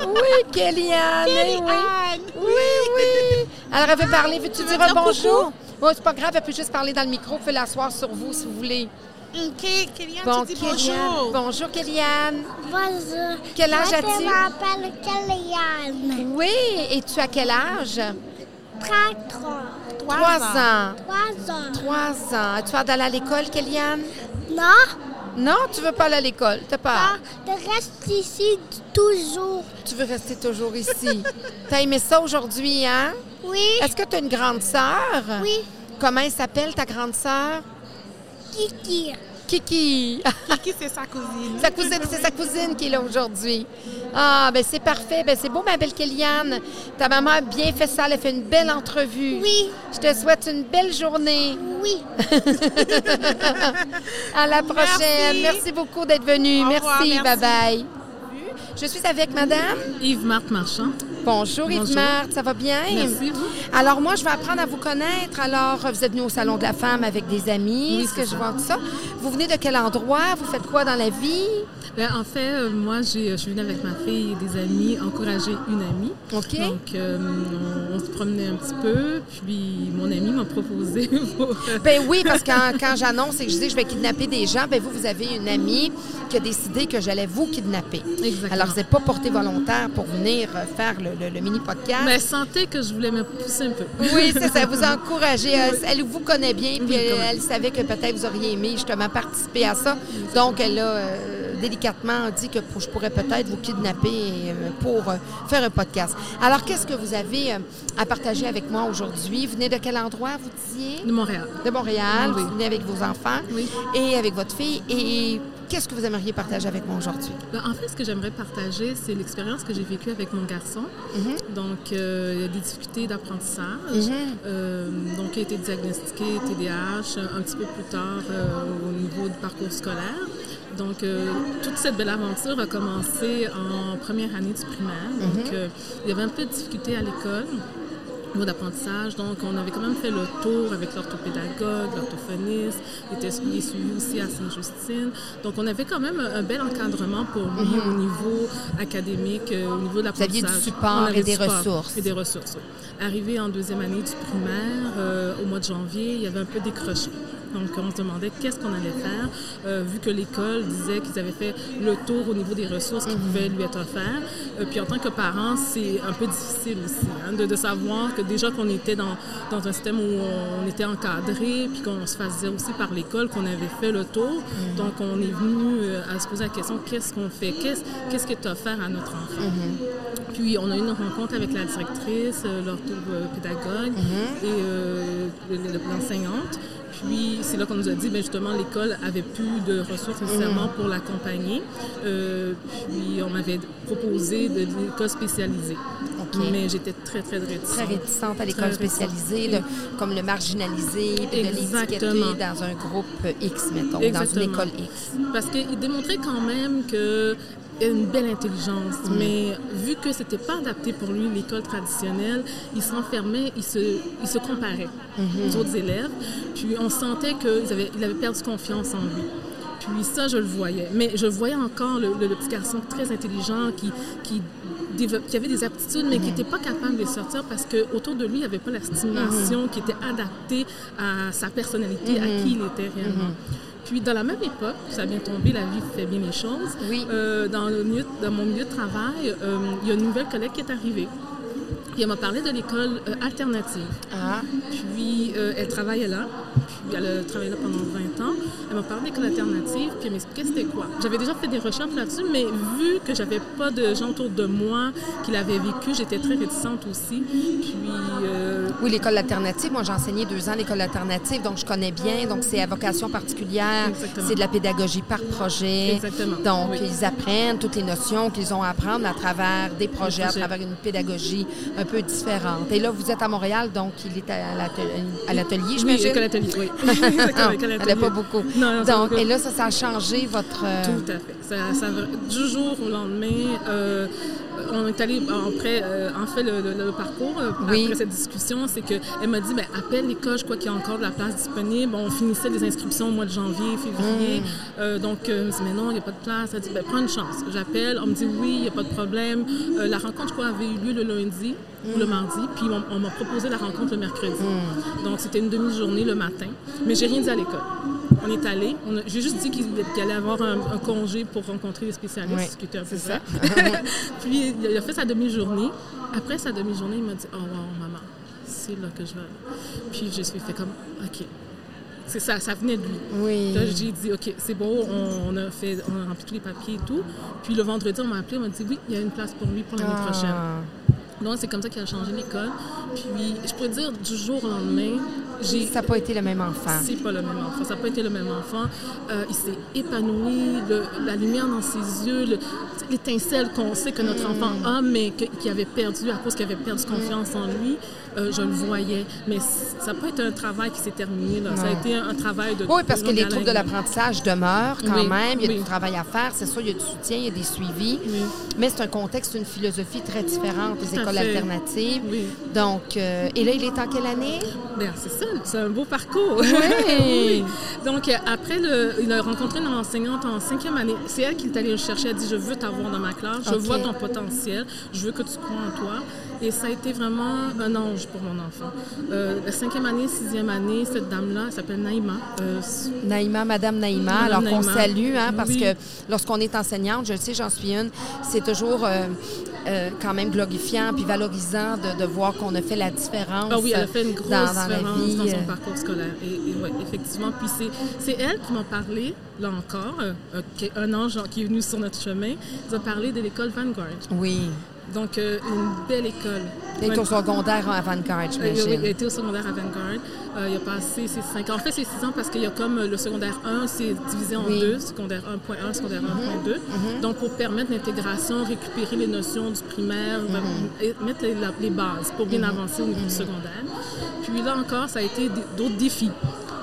*laughs* Oui, Kellyanne. Kelly eh oui. Anne. Oui, oui. Alors, elle veut parler. Veux-tu Tu veux dire un bonjour? Oui, c'est pas grave, elle peut juste parler dans le micro. Vous pouvez l'asseoir sur vous si vous voulez. OK, Bon, tu dis Kellyanne. bonjour. Bonjour, Kellyanne. Bonjour. Quel âge as-tu? Je m'appelle Kellyanne. Oui, et tu as quel âge? 33. Trois ans. 3 ans. Trois ans. Tu vas d'aller à l'école, Kellyanne? Non, Non, tu veux pas aller à l'école. T'as peur. pas de reste ici toujours. Tu veux rester toujours ici. *laughs* T'as aimé ça aujourd'hui, hein? Oui, Est-ce que tu as une grande sœur? oui, Comment elle s'appelle, ta grande sœur? Kiki. Kiki. Kiki, c'est sa cousine. sa cousine, c'est sa cousine qui est là aujourd'hui. Ah, ben c'est parfait. Ben c'est beau, ma belle Kellyanne. Ta maman a bien fait ça. Elle a fait une belle entrevue. Oui, Je te souhaite une belle journée. oui. *laughs* À la prochaine. Merci. Merci, beaucoup d'être venu. Au Merci. revoir, merci. Bye bye. Je suis avec madame. Yves-Marthe Marchand. Bonjour, Yves Bonjour. Marthe, ça va bien? Merci, vous? Alors, moi, je vais apprendre à vous connaître. Alors, vous êtes venu au Salon de la Femme avec des amis, Oui, ce que je vois tout ça. Vous venez de quel endroit? Vous faites quoi dans la vie? Ben, en fait, euh, moi, j'ai- je suis venue avec ma fille et des amis encourager une amie. OK. Donc, euh, on, on se promenait un petit peu, puis mon ami m'a proposé *laughs* pour... euh, Ben oui, parce que quand, quand j'annonce et que je dis que je vais kidnapper des gens, ben vous, vous avez une amie qui a décidé que j'allais vous kidnapper. Exactement. Alors, vous n'êtes pas porté volontaire pour venir euh, faire le, le- le mini-podcast. Mais elle sentait que je voulais me pousser un peu. Oui, c'est ça. Vous *laughs* encouragez. Euh, Elle vous connaît bien, puis Oui, elle, savait que peut-être vous auriez aimé justement participer à ça. Donc, elle a euh, délicatement dit que je pourrais peut-être vous kidnapper euh, pour euh, faire un podcast. Alors, qu'est-ce que vous avez euh, à partager avec moi aujourd'hui? Vous venez de quel endroit, vous disiez? De Montréal. De Montréal. Oui. Vous venez avec vos enfants Oui. et avec votre fille. Et qu'est-ce que vous aimeriez partager avec moi aujourd'hui? Ben, en fait, ce que j'aimerais partager, c'est l'expérience que j'ai vécue avec mon garçon. Donc, euh, il y a des difficultés d'apprentissage. Euh, donc, il a été diagnostiqué TDAH un petit peu plus tard euh, au niveau du parcours scolaire. Donc, euh, toute cette belle aventure a commencé en première année du primaire. Donc, euh, il y avait un peu de difficultés à l'école. niveau d'apprentissage. Donc, on avait quand même fait le tour avec l'orthopédagogue, l'orthophoniste. Il était suivi aussi à Sainte-Justine. Donc, on avait quand même un bel encadrement pour lui au niveau académique, euh, au niveau de Vous aviez l'apprentissage. du support On avait et des support ressources. Et des ressources, oui. Arrivé en deuxième année du primaire, euh, au mois de janvier, il y avait un peu décroché. Donc, on se demandait qu'est-ce qu'on allait faire, euh, vu que l'école disait qu'ils avaient fait le tour au niveau des ressources qui pouvaient lui être offertes. Euh, puis, en tant que parent, c'est un peu difficile aussi hein, de, de savoir que déjà qu'on était dans, dans un système où on était encadré, puis qu'on se faisait aussi par l'école qu'on avait fait le tour. Donc, on est venu euh, à se poser la question qu'est-ce qu'on fait? Qu'est-ce qu'est-ce qui est offert à notre enfant? Puis, on a eu une rencontre avec la directrice, l'orthopédagogue et le- le- l'enseignante. Puis c'est là qu'on nous a dit, bien justement, l'école avait plus de ressources nécessairement pour l'accompagner. Euh, puis on m'avait proposé de l'école spécialisée. Mais j'étais très, très réticente. Très réticente à l'école spécialisée, de, comme le marginaliser, puis de l'étiqueter dans un groupe X, mettons, dans une école X. Parce qu'il démontrait quand même que une belle intelligence, mais vu que c'était pas adapté pour lui l'école traditionnelle, il se renfermait, il se, il se comparait aux autres élèves, puis on sentait qu'il avait, il avait perdu confiance en lui. Puis ça, je le voyais. Mais je voyais encore le, le- le petit garçon très intelligent qui, qui, qui avait des aptitudes, mais qui n'était pas capable de les sortir parce qu'autour de lui, il n'y avait pas la stimulation qui était adaptée à sa personnalité, à qui il était réellement. Puis dans la même époque, ça a bien tombé, la vie fait bien les choses. Oui. Euh, dans, le milieu- dans mon milieu de travail, euh, il y a une nouvelle collègue qui est arrivée. Puis elle m'a parlé de l'école euh, alternative. Ah, Puis elle travaillait là. Puis elle a travaillé là pendant 20 ans. Elle m'a parlé d'école alternative, puis elle m'expliquait c'était quoi. J'avais déjà fait des recherches là-dessus, mais vu que j'avais pas de gens autour de moi qui l'avaient vécu, j'étais très réticente aussi. Puis euh, oui, l'école alternative. Moi, j'ai enseigné deux ans à l'école alternative, donc je connais bien. Donc, c'est à vocation particulière. Exactement. C'est de la pédagogie par projet. Exactement. Donc, Oui. ils apprennent toutes les notions qu'ils ont à apprendre à travers des projets, à travers une pédagogie un peu différente. Et là, vous êtes à Montréal, donc il est à l'atelier, à l'atelier, oui, j'imagine? école atelier, oui. *laughs* Elle n'a pas beaucoup. Non, Donc, et là, ça, ça a changé votre... euh, Tout à fait. Ça, ça, du jour au lendemain, euh, on est allé après, euh, en fait, le, le- le parcours, Oui. après cette discussion, c'est qu'elle m'a dit, ben, appelle l'école, je crois qu'il y a encore de la place disponible. On finissait les inscriptions au mois de janvier, février. Euh, donc, je me dis, mais non, il n'y a pas de place. Elle dit, ben, prends une chance. J'appelle, on me dit, oui, il n'y a pas de problème. Euh, la rencontre, je crois, avait eu lieu le lundi ou le mardi, puis on, on m'a proposé la rencontre le mercredi. Donc, c'était une demi-journée le matin. Mais j'ai rien dit à l'école. On est allé. J'ai juste dit qu'il allait avoir un, un congé pour rencontrer les spécialistes, Oui, discuter un peu c'est ça. *laughs* Puis il a- fait sa demi-journée. Après sa demi-journée, il m'a dit Oh wow, maman, c'est là que je vais aller. Puis je suis fait comme OK. C'est ça, ça venait de lui. Oui. Là, j'ai dit, OK, c'est beau, on, on a fait, on a rempli tous les papiers et tout. Puis le vendredi, on m'a appelé, on m'a dit, oui, il y a une place pour lui pour l'année Ah. prochaine. Donc, c'est comme ça qu'il a changé l'école. Puis, je pourrais dire, du jour au lendemain, j'ai Ça n'a pas été le même enfant. c'est pas le même enfant. Ça n'a pas été le même enfant. Euh, il s'est épanoui, le- la lumière dans ses yeux, le- l'étincelle qu'on sait que notre enfant a, mais que- qu'il avait perdu à cause qu'il avait perdu confiance en lui. Euh, je le voyais. Mais ça pas été un travail qui s'est terminé. là. Ça a été un, un travail de Oui, parce que les troubles de l'apprentissage demeurent quand Oui, même. Il y a oui. du travail à faire. C'est sûr, il y a du soutien, il y a des suivis. Oui. Mais c'est un contexte, une philosophie très différente des écoles fait. alternatives. Donc, euh, et là, il est en quelle année? Ben, c'est ça, c'est un beau parcours. *laughs* Oui. Donc, euh, après, le- il a rencontré une enseignante en cinquième année. C'est elle qui est allée le chercher. Elle a dit Je veux t'avoir dans ma classe, je vois ton potentiel, je veux que tu crois en toi. Et ça a été vraiment un ange pour mon enfant. Euh, la cinquième année, sixième année, cette dame-là, elle s'appelle Naïma. Euh, Naïma, Madame Naïma, Madame alors qu'on salue, hein, parce Oui. que lorsqu'on est enseignante, je le sais, j'en suis une, c'est toujours euh, quand même glorifiant puis valorisant de, de voir qu'on a fait la différence Ah oui, elle a fait une grosse dans, dans la différence vie. dans son parcours scolaire. Et, et ouais, effectivement. Puis c'est, elle qui m'a parlé, là encore, un ange qui est venu sur notre chemin, qui a parlé de l'école Vanguard. Oui. Donc, euh, une belle école. Il est au secondaire en avant-garde, Euh, oui, j'imagine. il a été au secondaire à Vanguard. Euh, il a passé ses 5 ans. En fait, c'est 6 ans parce qu'il y a comme euh, le secondaire 1, c'est divisé en Oui. Deux, secondaire 1.1, secondaire 1.2. Donc, pour permettre l'intégration, récupérer les notions du primaire, Mhm. vraiment, et mettre les, la- les bases pour bien avancer au niveau du secondaire. Puis là encore, ça a été d'autres défis.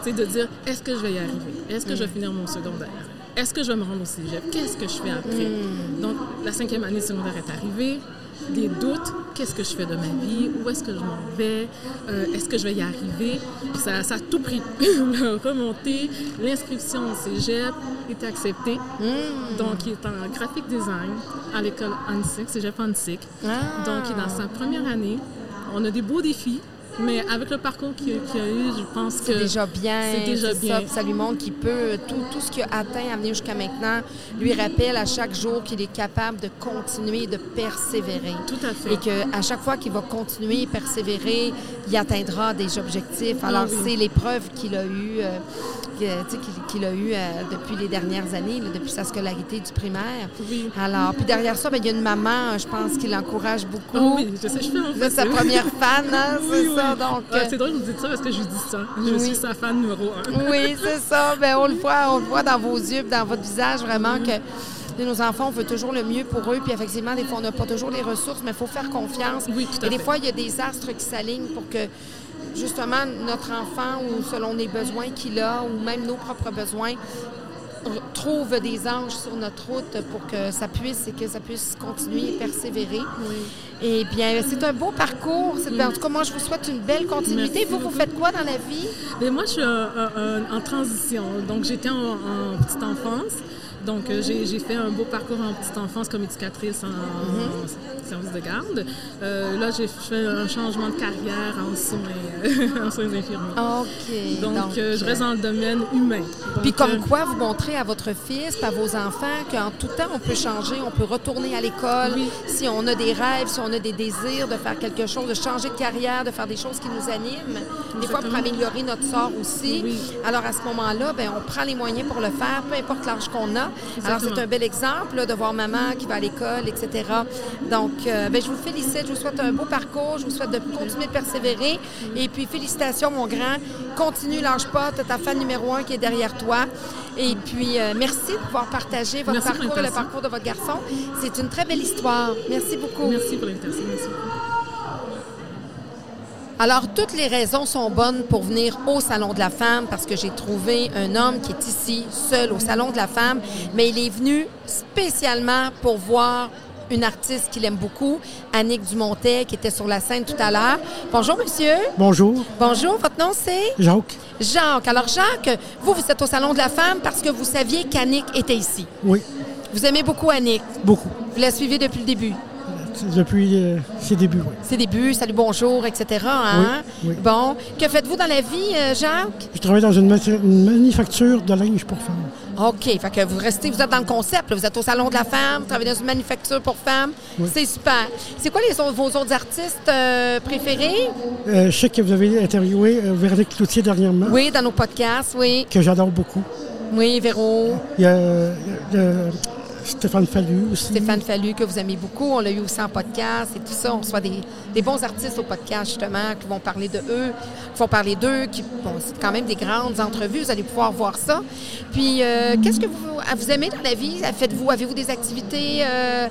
C'est de dire, est-ce que je vais y arriver? Est-ce que je vais finir mon secondaire? Est-ce que je vais me rendre au cégep? Qu'est-ce que je fais après? Donc, la cinquième année secondaire est arrivée. des doutes. Qu'est-ce que je fais de ma vie? Où est-ce que je m'en vais? Euh, est-ce que je vais y arriver? Ça, ça a tout pris. *laughs* Remonter, l'inscription au cégep était acceptée. Donc, il est en graphic design à l'école ANSIC, cégep ANSIC. Ah. Donc, il est dans sa première année. On a des beaux défis, mais avec le parcours qu'il a eu, je pense que C'est déjà bien. c'est déjà bien. ça lui montre qu'il peut, tout, tout ce qu'il a atteint à venir jusqu'à maintenant, lui rappelle à chaque jour qu'il est capable de continuer, de persévérer. Tout à fait. Et qu'à chaque fois qu'il va continuer et persévérer, il atteindra des objectifs. Alors, Ah oui. c'est l'épreuve qu'il a eue, euh, qu'il a eu euh, depuis les dernières années, là, depuis sa scolarité du primaire. Oui. Alors, puis derrière ça, ben, il y a une maman, je pense, qui l'encourage beaucoup. Ah oui, je sais, je fais en êtes sa fait. première fan, hein, c'est Oui, ça. Donc, Ah, euh, c'est drôle que vous dites ça parce que je dis ça. Je suis sa fan numéro un. Oui, *laughs* c'est ça. Ben, on le voit, on le voit dans vos yeux, dans votre visage, vraiment que de nos enfants, on veut toujours le mieux pour eux. Puis effectivement, des fois, on n'a pas toujours les ressources, mais il faut faire confiance. Oui, tout à Et des fait. fois, il y a des astres qui s'alignent pour que justement notre enfant, ou selon les besoins qu'il a, ou même nos propres besoins, trouve des anges sur notre route pour que ça puisse et que ça puisse continuer et persévérer. Eh bien, c'est un beau parcours. C'est- En tout cas, moi, je vous souhaite une belle continuité. Merci vous, vous faites quoi dans la vie? Mais moi, je suis euh, euh, en transition. Donc, j'étais en, en petite enfance. Donc, euh, j'ai fait un beau parcours en petite enfance comme éducatrice en, en service de garde. Euh, là, j'ai fait un changement de carrière en soins, euh, *laughs* en soins infirmiers. OK. Donc, euh, je reste dans le domaine humain. Puis comme quoi, vous montrez à votre fils, à vos enfants, qu'en tout temps, on peut changer, on peut retourner à l'école. Oui. Si on a des rêves, si on a des désirs de faire quelque chose, de changer de carrière, de faire des choses qui nous animent, des fois pour améliorer notre sort aussi. Oui. Alors à ce moment-là, ben, on prend les moyens pour le faire, peu importe l'âge qu'on a. Alors c'est un bel exemple là, de voir maman qui va à l'école, etc. Donc, euh, ben, je vous félicite, je vous souhaite un beau parcours, je vous souhaite de continuer de persévérer. Et puis félicitations, mon grand. Continue, lâche pas, t'as ta fan numéro un qui est derrière toi. Et puis, euh, merci de pouvoir partager votre Merci parcours et le parcours de votre garçon. C'est une très belle histoire. Merci beaucoup. Merci pour l'invitation. Merci beaucoup. Alors, toutes les raisons sont bonnes pour venir au Salon de la Femme parce que j'ai trouvé un homme qui est ici, seul au Salon de la Femme, mais il est venu spécialement pour voir une artiste qu'il aime beaucoup, Annick Dumontet, qui était sur la scène tout à l'heure. Bonjour, monsieur. Bonjour, Bonjour, votre nom c'est? Jacques. Jacques. Alors, Jacques, vous, vous êtes au Salon de la Femme parce que vous saviez qu'Annick était ici. Oui, Vous aimez beaucoup Annick? beaucoup. Vous la suivez depuis le début? Depuis euh, ses débuts, oui. Ses débuts, salut, bonjour, etc. Hein? Oui, oui. Bon. Que faites-vous dans la vie, euh, Jacques? Je travaille dans une, manufacture de linge pour femmes. OK. Fait que vous restez, vous êtes dans le concept. là. Vous êtes au Salon de la femme, vous travaillez dans une manufacture pour femmes. Oui. C'est super. C'est quoi les autres, vos autres artistes euh, préférés? Euh, je sais que vous avez interviewé euh, Véronique Cloutier dernièrement, Oui, dans nos podcasts, oui. que j'adore beaucoup. Oui, Véro, Il y a Stéphane Fallu aussi. Stéphane Fallu, que vous aimez beaucoup. On l'a eu aussi en podcast et tout ça. On reçoit des, des bons artistes au podcast, justement, qui vont parler de eux, qui vont parler d'eux, qui, bon, c'est quand même des grandes entrevues. Vous allez pouvoir voir ça. Puis, euh, qu'est-ce que vous, vous aimez dans la vie? Faites-vous, avez-vous des activités? euh,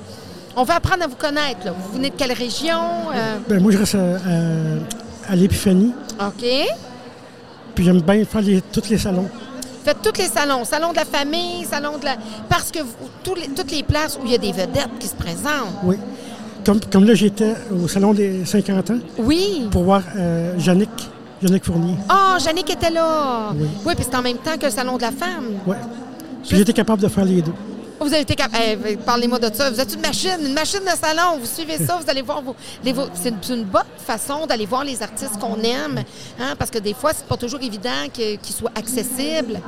on veut apprendre à vous connaître. là. Vous venez de quelle région? Euh, Ben, moi, je reste à, à- à l'Épiphanie, OK. puis j'aime bien faire les- tous les salons. Faites tous les salons. Salon de la famille, salon de la... Parce que vous- tous les- toutes les places où il y a des vedettes qui se présentent. Oui. Comme, comme là, j'étais au salon des 50 ans Oui. pour voir euh, Yannick, Yannick Fournier. Ah, Jannick était là. Oui. Oui, puis c'est en même temps que le salon de la femme. Ouais. Puis j'étais capable de faire les deux. Vous avez été capable. Eh, Parlez-moi de ça. Vous êtes une machine, une machine de salon. Vous suivez ça, vous allez voir. Vos, c'est une, bonne façon d'aller voir les artistes qu'on aime. hein, parce que des fois, c'est pas toujours évident qu'ils soient accessibles.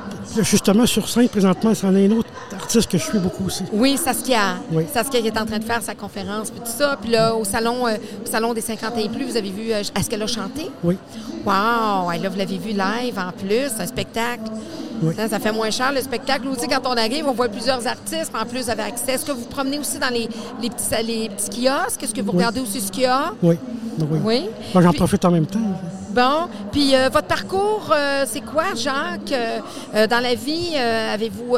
Justement, sur scène, présentement, c'en est un autre artiste que je suis beaucoup aussi. Oui, Saskia. Oui. Saskia qui est en train de faire sa conférence, puis tout ça. Puis là, au salon, euh, au salon des 50 et plus, vous avez vu. euh, Est-ce qu'elle a chanté? Oui. Wow! Et là, vous l'avez vu live en plus, un spectacle. Oui. Ça fait moins cher le spectacle. Sais, quand on arrive, on voit plusieurs artistes, en plus, vous avez accès. Est-ce que vous vous promenez aussi dans les, les petits, les petits kiosques? Est-ce que vous Oui. regardez aussi ce qu'il y a? Oui. Oui. Oui. Moi, j'en profite en même temps. Bon. Puis, euh, votre parcours, euh, c'est quoi, Jacques? Euh, dans la vie, avez-vous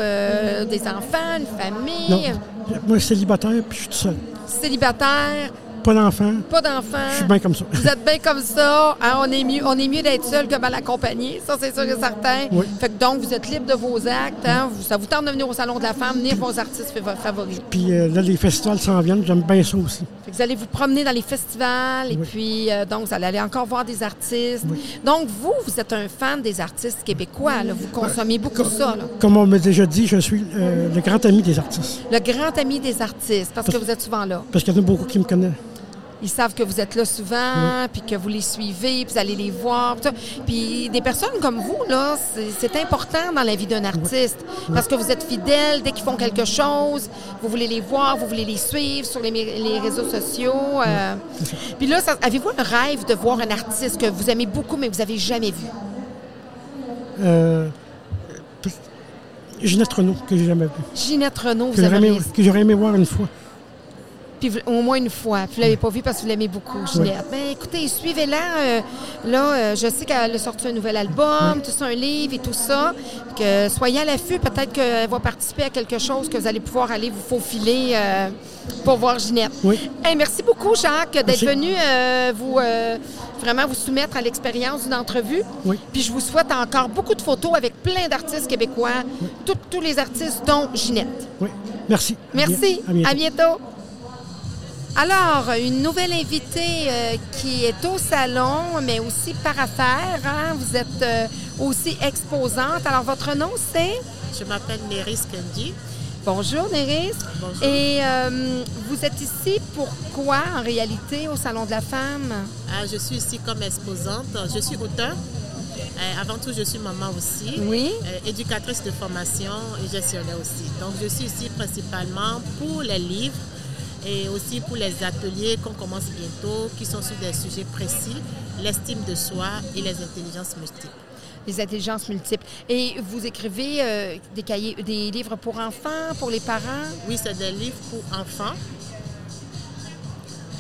des enfants, une famille? Non. Moi, célibataire, puis je suis tout seul. Célibataire, Pas d'enfant. Pas d'enfants. Je suis bien comme ça. Vous êtes bien comme ça. hein, on est mieux, on est mieux d'être seul que mal accompagné. Ça, c'est sûr et certain. Oui. Fait que donc, vous êtes libre de vos actes. hein. Vous- ça vous tente de venir au Salon de la Femme, venir vos artistes fa- favoris. Puis euh, là, les festivals s'en viennent. J'aime bien ça aussi. Fait que vous allez vous promener dans les festivals et puis euh, donc vous allez aller encore voir des artistes. Donc vous, vous êtes un fan des artistes québécois. là. Vous consommez beaucoup ça. là. Comme on m'a déjà dit, je suis euh, le grand ami des artistes. Le grand ami des artistes, parce que vous êtes souvent là. Parce qu'il y en a beaucoup qui me connaissent. Ils savent que vous êtes là souvent, puis que vous les suivez, puis vous allez les voir. Puis, des personnes comme vous, là, c'est- important dans la vie d'un artiste. Parce que vous êtes fidèles dès qu'ils font quelque chose. Vous voulez les voir, vous voulez les suivre sur les, réseaux sociaux. euh. Puis là, avez-vous un rêve de voir un artiste que vous aimez beaucoup, mais que vous n'avez jamais vu? Euh, Ginette Renault, que j'ai jamais vu. Ginette Renault, vous aimeriez aimé, que j'aurais aimé voir une fois. Puis au moins une fois. Puis vous l'avez pas vu parce que vous l'aimez beaucoup, Ginette. Mais écoutez, suivez-la. euh, là, euh, je sais qu'elle a sorti un nouvel album, tout ça, un livre et tout ça. Que soyez à l'affût. Peut-être qu'elle va participer à quelque chose que vous allez pouvoir aller vous faufiler euh, pour voir Ginette. Oui. Hey, merci beaucoup, Jacques, d'être venu vous vraiment vous soumettre à l'expérience d'une entrevue. Oui. Puis je vous souhaite encore beaucoup de photos avec plein d'artistes québécois, Tous- tous les artistes, dont Ginette. Oui. Merci. Merci. À bientôt. À bientôt. Alors, une nouvelle invitée euh, qui est au salon, mais aussi par affaires. hein. Vous êtes euh, aussi exposante. Alors, votre nom, c'est? Je m'appelle Néris Kendi. Bonjour, Néris. Bonjour. Et euh, vous êtes ici pourquoi, en réalité, au Salon de la Femme? Ah, je suis ici comme exposante. Je suis auteur. Avant tout, je suis maman aussi. Oui. Éducatrice de formation et gestionnaire aussi. Donc, je suis ici principalement pour les livres et aussi pour les ateliers qu'on commence bientôt, qui sont sur des sujets précis, l'estime de soi et les intelligences multiples. Les intelligences multiples. Et vous écrivez euh, des cahiers, des livres pour enfants, pour les parents? Oui, c'est des livres pour enfants.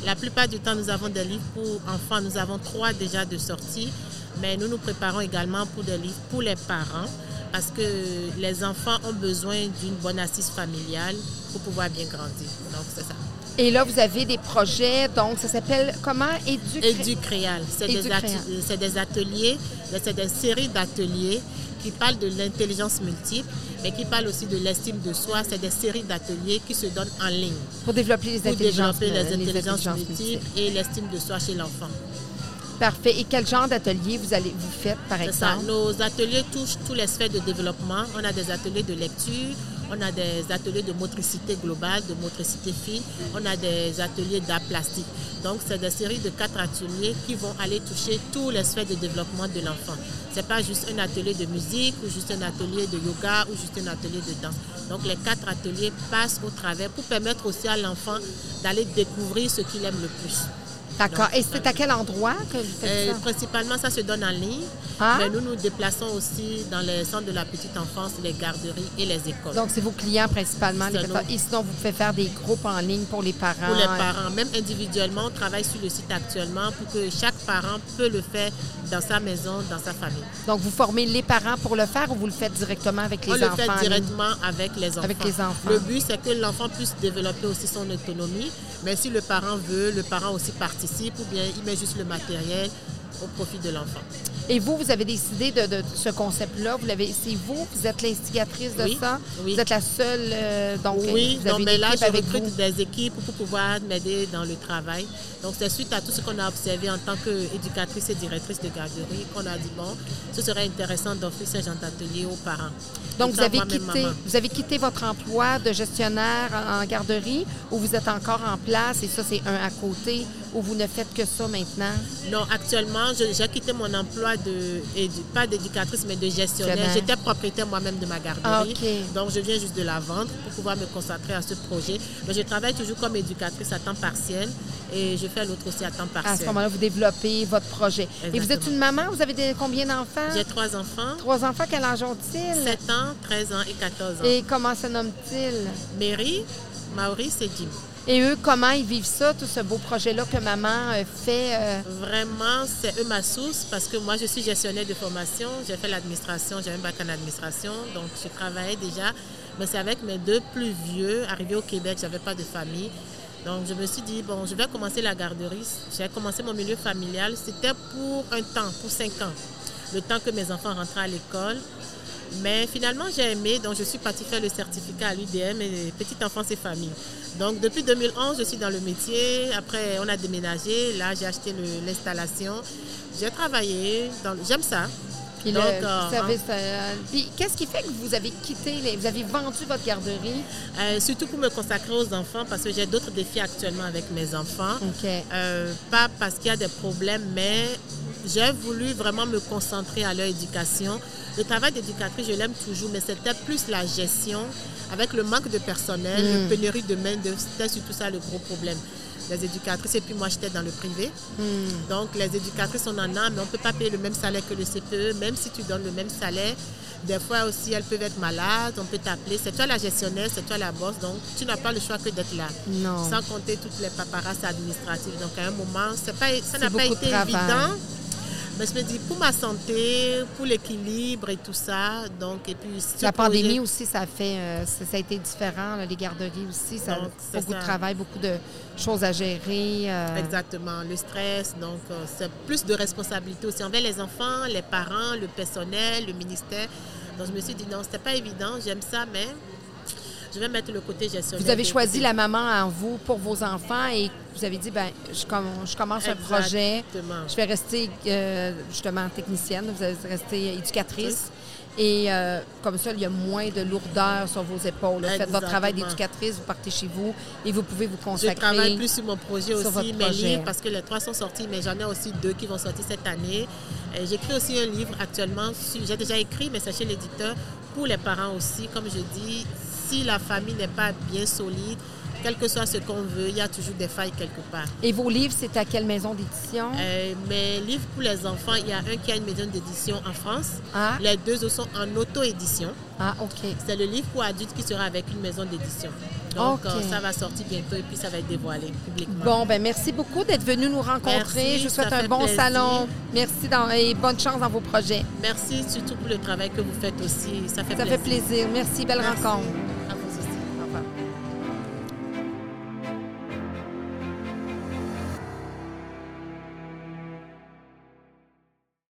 La plupart du temps, nous avons des livres pour enfants. Nous avons trois déjà de sortie, mais nous nous préparons également pour des livres pour les parents parce que les enfants ont besoin d'une bonne assise familiale pour pouvoir bien grandir. Donc, c'est ça. Et là, vous avez des projets, donc ça s'appelle comment? Éduc... Éducréal. C'est des, ateliers, c'est des séries d'ateliers qui parlent de l'intelligence multiple, mais qui parlent aussi de l'estime de soi. C'est des séries d'ateliers qui se donnent en ligne Pour développer les pour intelligences, développer les euh, intelligences intelligences multiples et l'estime de soi chez l'enfant. Parfait. Et quel genre d'atelier vous allez vous faites, par C'est ça. exemple? Nos ateliers touchent tous les sphères de développement. On a des ateliers de lecture, on a des ateliers de motricité globale, de motricité fine, on a des ateliers d'art plastique. Donc, c'est des séries de quatre ateliers qui vont aller toucher tous les sphères de développement de l'enfant. Ce n'est pas juste un atelier de musique ou juste un atelier de yoga ou juste un atelier de danse. Donc, les quatre ateliers passent au travers pour permettre aussi à l'enfant d'aller découvrir ce qu'il aime le plus. D'accord. Et c'est à quel endroit que vous faites euh, ça? principalement, ça se donne en ligne. Ah. Mais nous nous déplaçons aussi dans les centres de la petite enfance, les garderies et les écoles. Donc, c'est vos clients principalement. les. Et sinon, vous pouvez faire des groupes en ligne pour les parents. pour les parents, même individuellement, on travaille sur le site actuellement pour que chaque parent peut le faire dans sa maison, dans sa famille. Donc, vous formez les parents pour le faire ou vous le faites directement avec les on enfants? le fait directement avec les enfants. Avec les enfants. Le but, c'est que l'enfant puisse développer aussi son autonomie. Mais si le parent veut, le parent aussi participe ou bien il met juste le matériel au profit de l'enfant. Et vous, vous avez décidé de, de ce concept-là. Vous l'avez, c'est vous, vous êtes l'instigatrice de Oui, ça? oui. Vous êtes la seule, euh, donc Oui, vous avez une mais là, je avec recrute vous? des équipes pour pouvoir m'aider dans le travail. Donc, c'est suite à tout ce qu'on a observé en tant qu'éducatrice et directrice de garderie qu'on a dit, bon, ce serait intéressant d'offrir ce genre d'atelier aux parents. Donc, vous avez, quitté, vous avez quitté votre emploi de gestionnaire en garderie ou vous êtes encore en place et ça, c'est un à côté? Ou vous ne faites que ça maintenant? Non, actuellement, j'ai quitté mon emploi de, édu- pas d'éducatrice, mais de gestionnaire. J'étais propriétaire moi-même de ma garderie. Ah. Donc, je viens juste de la vendre pour pouvoir me concentrer à ce projet. Mais je travaille toujours comme éducatrice à temps partiel et je fais l'autre aussi à temps partiel. À ce moment-là, vous développez votre projet. Et vous êtes une maman, vous avez des- combien d'enfants? J'ai trois enfants, Trois enfants, quel âge ont-ils? 7 ans, 13 ans et 14 ans. Et comment se nomment-ils? Mary, Maurice et Jim. Et eux, comment ils vivent ça, tout ce beau projet-là que maman euh, fait? euh, Vraiment, c'est eux ma source parce que moi, je suis gestionnaire de formation. J'ai fait l'administration, j'ai un bac en administration. Donc, je travaillais déjà. Mais c'est avec mes deux plus vieux, arrivés au Québec, j'avais pas de famille. Donc je me suis dit, bon, je vais commencer la garderie. J'ai commencé mon milieu familial. C'était pour un temps, pour cinq ans. Le temps que mes enfants rentraient à l'école. Mais finalement, j'ai aimé, donc je suis partie faire le certificat à l'UDM et Petite Enfance et Famille. Donc depuis 2011, je suis dans le métier. Après, on a déménagé. Là, j'ai acheté l'installation. J'ai travaillé. dans J'aime ça. Puis, Donc, le euh, service, euh, puis qu'est-ce qui fait que vous avez quitté, les- vous avez vendu votre garderie? Euh, surtout pour me consacrer aux enfants parce que j'ai d'autres défis actuellement avec mes enfants. Pas parce qu'il y a des problèmes, mais j'ai voulu vraiment me concentrer à leur éducation. Le travail d'éducatrice, je l'aime toujours, mais c'était plus la gestion. Avec le manque de personnel, Mm. le pénurie de main-d'œuvre, c'était surtout ça le gros problème. Les éducatrices, et puis moi j'étais dans le privé. Hmm. Donc les éducatrices, on en a, mais on ne peut pas payer le même salaire que le CPE, même si tu donnes le même salaire. Des fois aussi, elles peuvent être malades, on peut t'appeler. C'est toi la gestionnaire, c'est toi la boss, donc tu n'as pas le choix que d'être là. Non. Sans compter toutes les paparasses administratives. Donc à un moment, pas, ça n'a pas été évident. Mais je me dis, pour ma santé, pour l'équilibre et tout ça, donc, et puis... La pandémie projet- aussi, ça a fait, euh, ça, ça a été différent. là, les garderies aussi, ça Donc, beaucoup de travail, beaucoup de choses à gérer. euh, Exactement, le stress, donc euh, c'est plus de responsabilité aussi envers les enfants, les parents, le personnel, le ministère. Donc je me suis dit non, c'était pas évident, j'aime ça, mais je vais mettre le côté gestionnaire. Vous avez choisi la maman en vous pour vos enfants et vous avez dit, ben, je, comm- je commence un projet, je vais rester euh, justement technicienne, vous allez rester éducatrice. Et euh, comme ça, il y a moins de lourdeur sur vos épaules. Vous faites votre travail d'éducatrice, vous partez chez vous et vous pouvez vous Je consacrer. travaille plus sur mon projet sur aussi, mes projet. livres, parce que les trois sont sortis, mais j'en ai aussi deux qui vont sortir cette année. Et J'écris aussi un livre actuellement, j'ai déjà écrit, mais c'est chez l'éditeur, pour les parents aussi. Comme je dis, si la famille n'est pas bien solide, quel que soit ce qu'on veut, il y a toujours des failles quelque part. Et vos livres, c'est à quelle maison d'édition? Euh, mes livres pour les enfants, il y a un qui a une maison d'édition en France. Ah. Les deux sont en auto-édition. Ah, OK. C'est le livre pour adultes qui sera avec une maison d'édition. Donc, euh, ça va sortir bientôt et puis ça va être dévoilé publiquement. Bon, ben merci beaucoup d'être venu nous rencontrer. Merci, Je vous souhaite ça un bon plaisir. salon. Merci dans- et bonne chance dans vos projets. Merci surtout pour le travail que vous faites aussi. Ça fait Ça plaisir. fait plaisir. Merci, belle Merci. rencontre.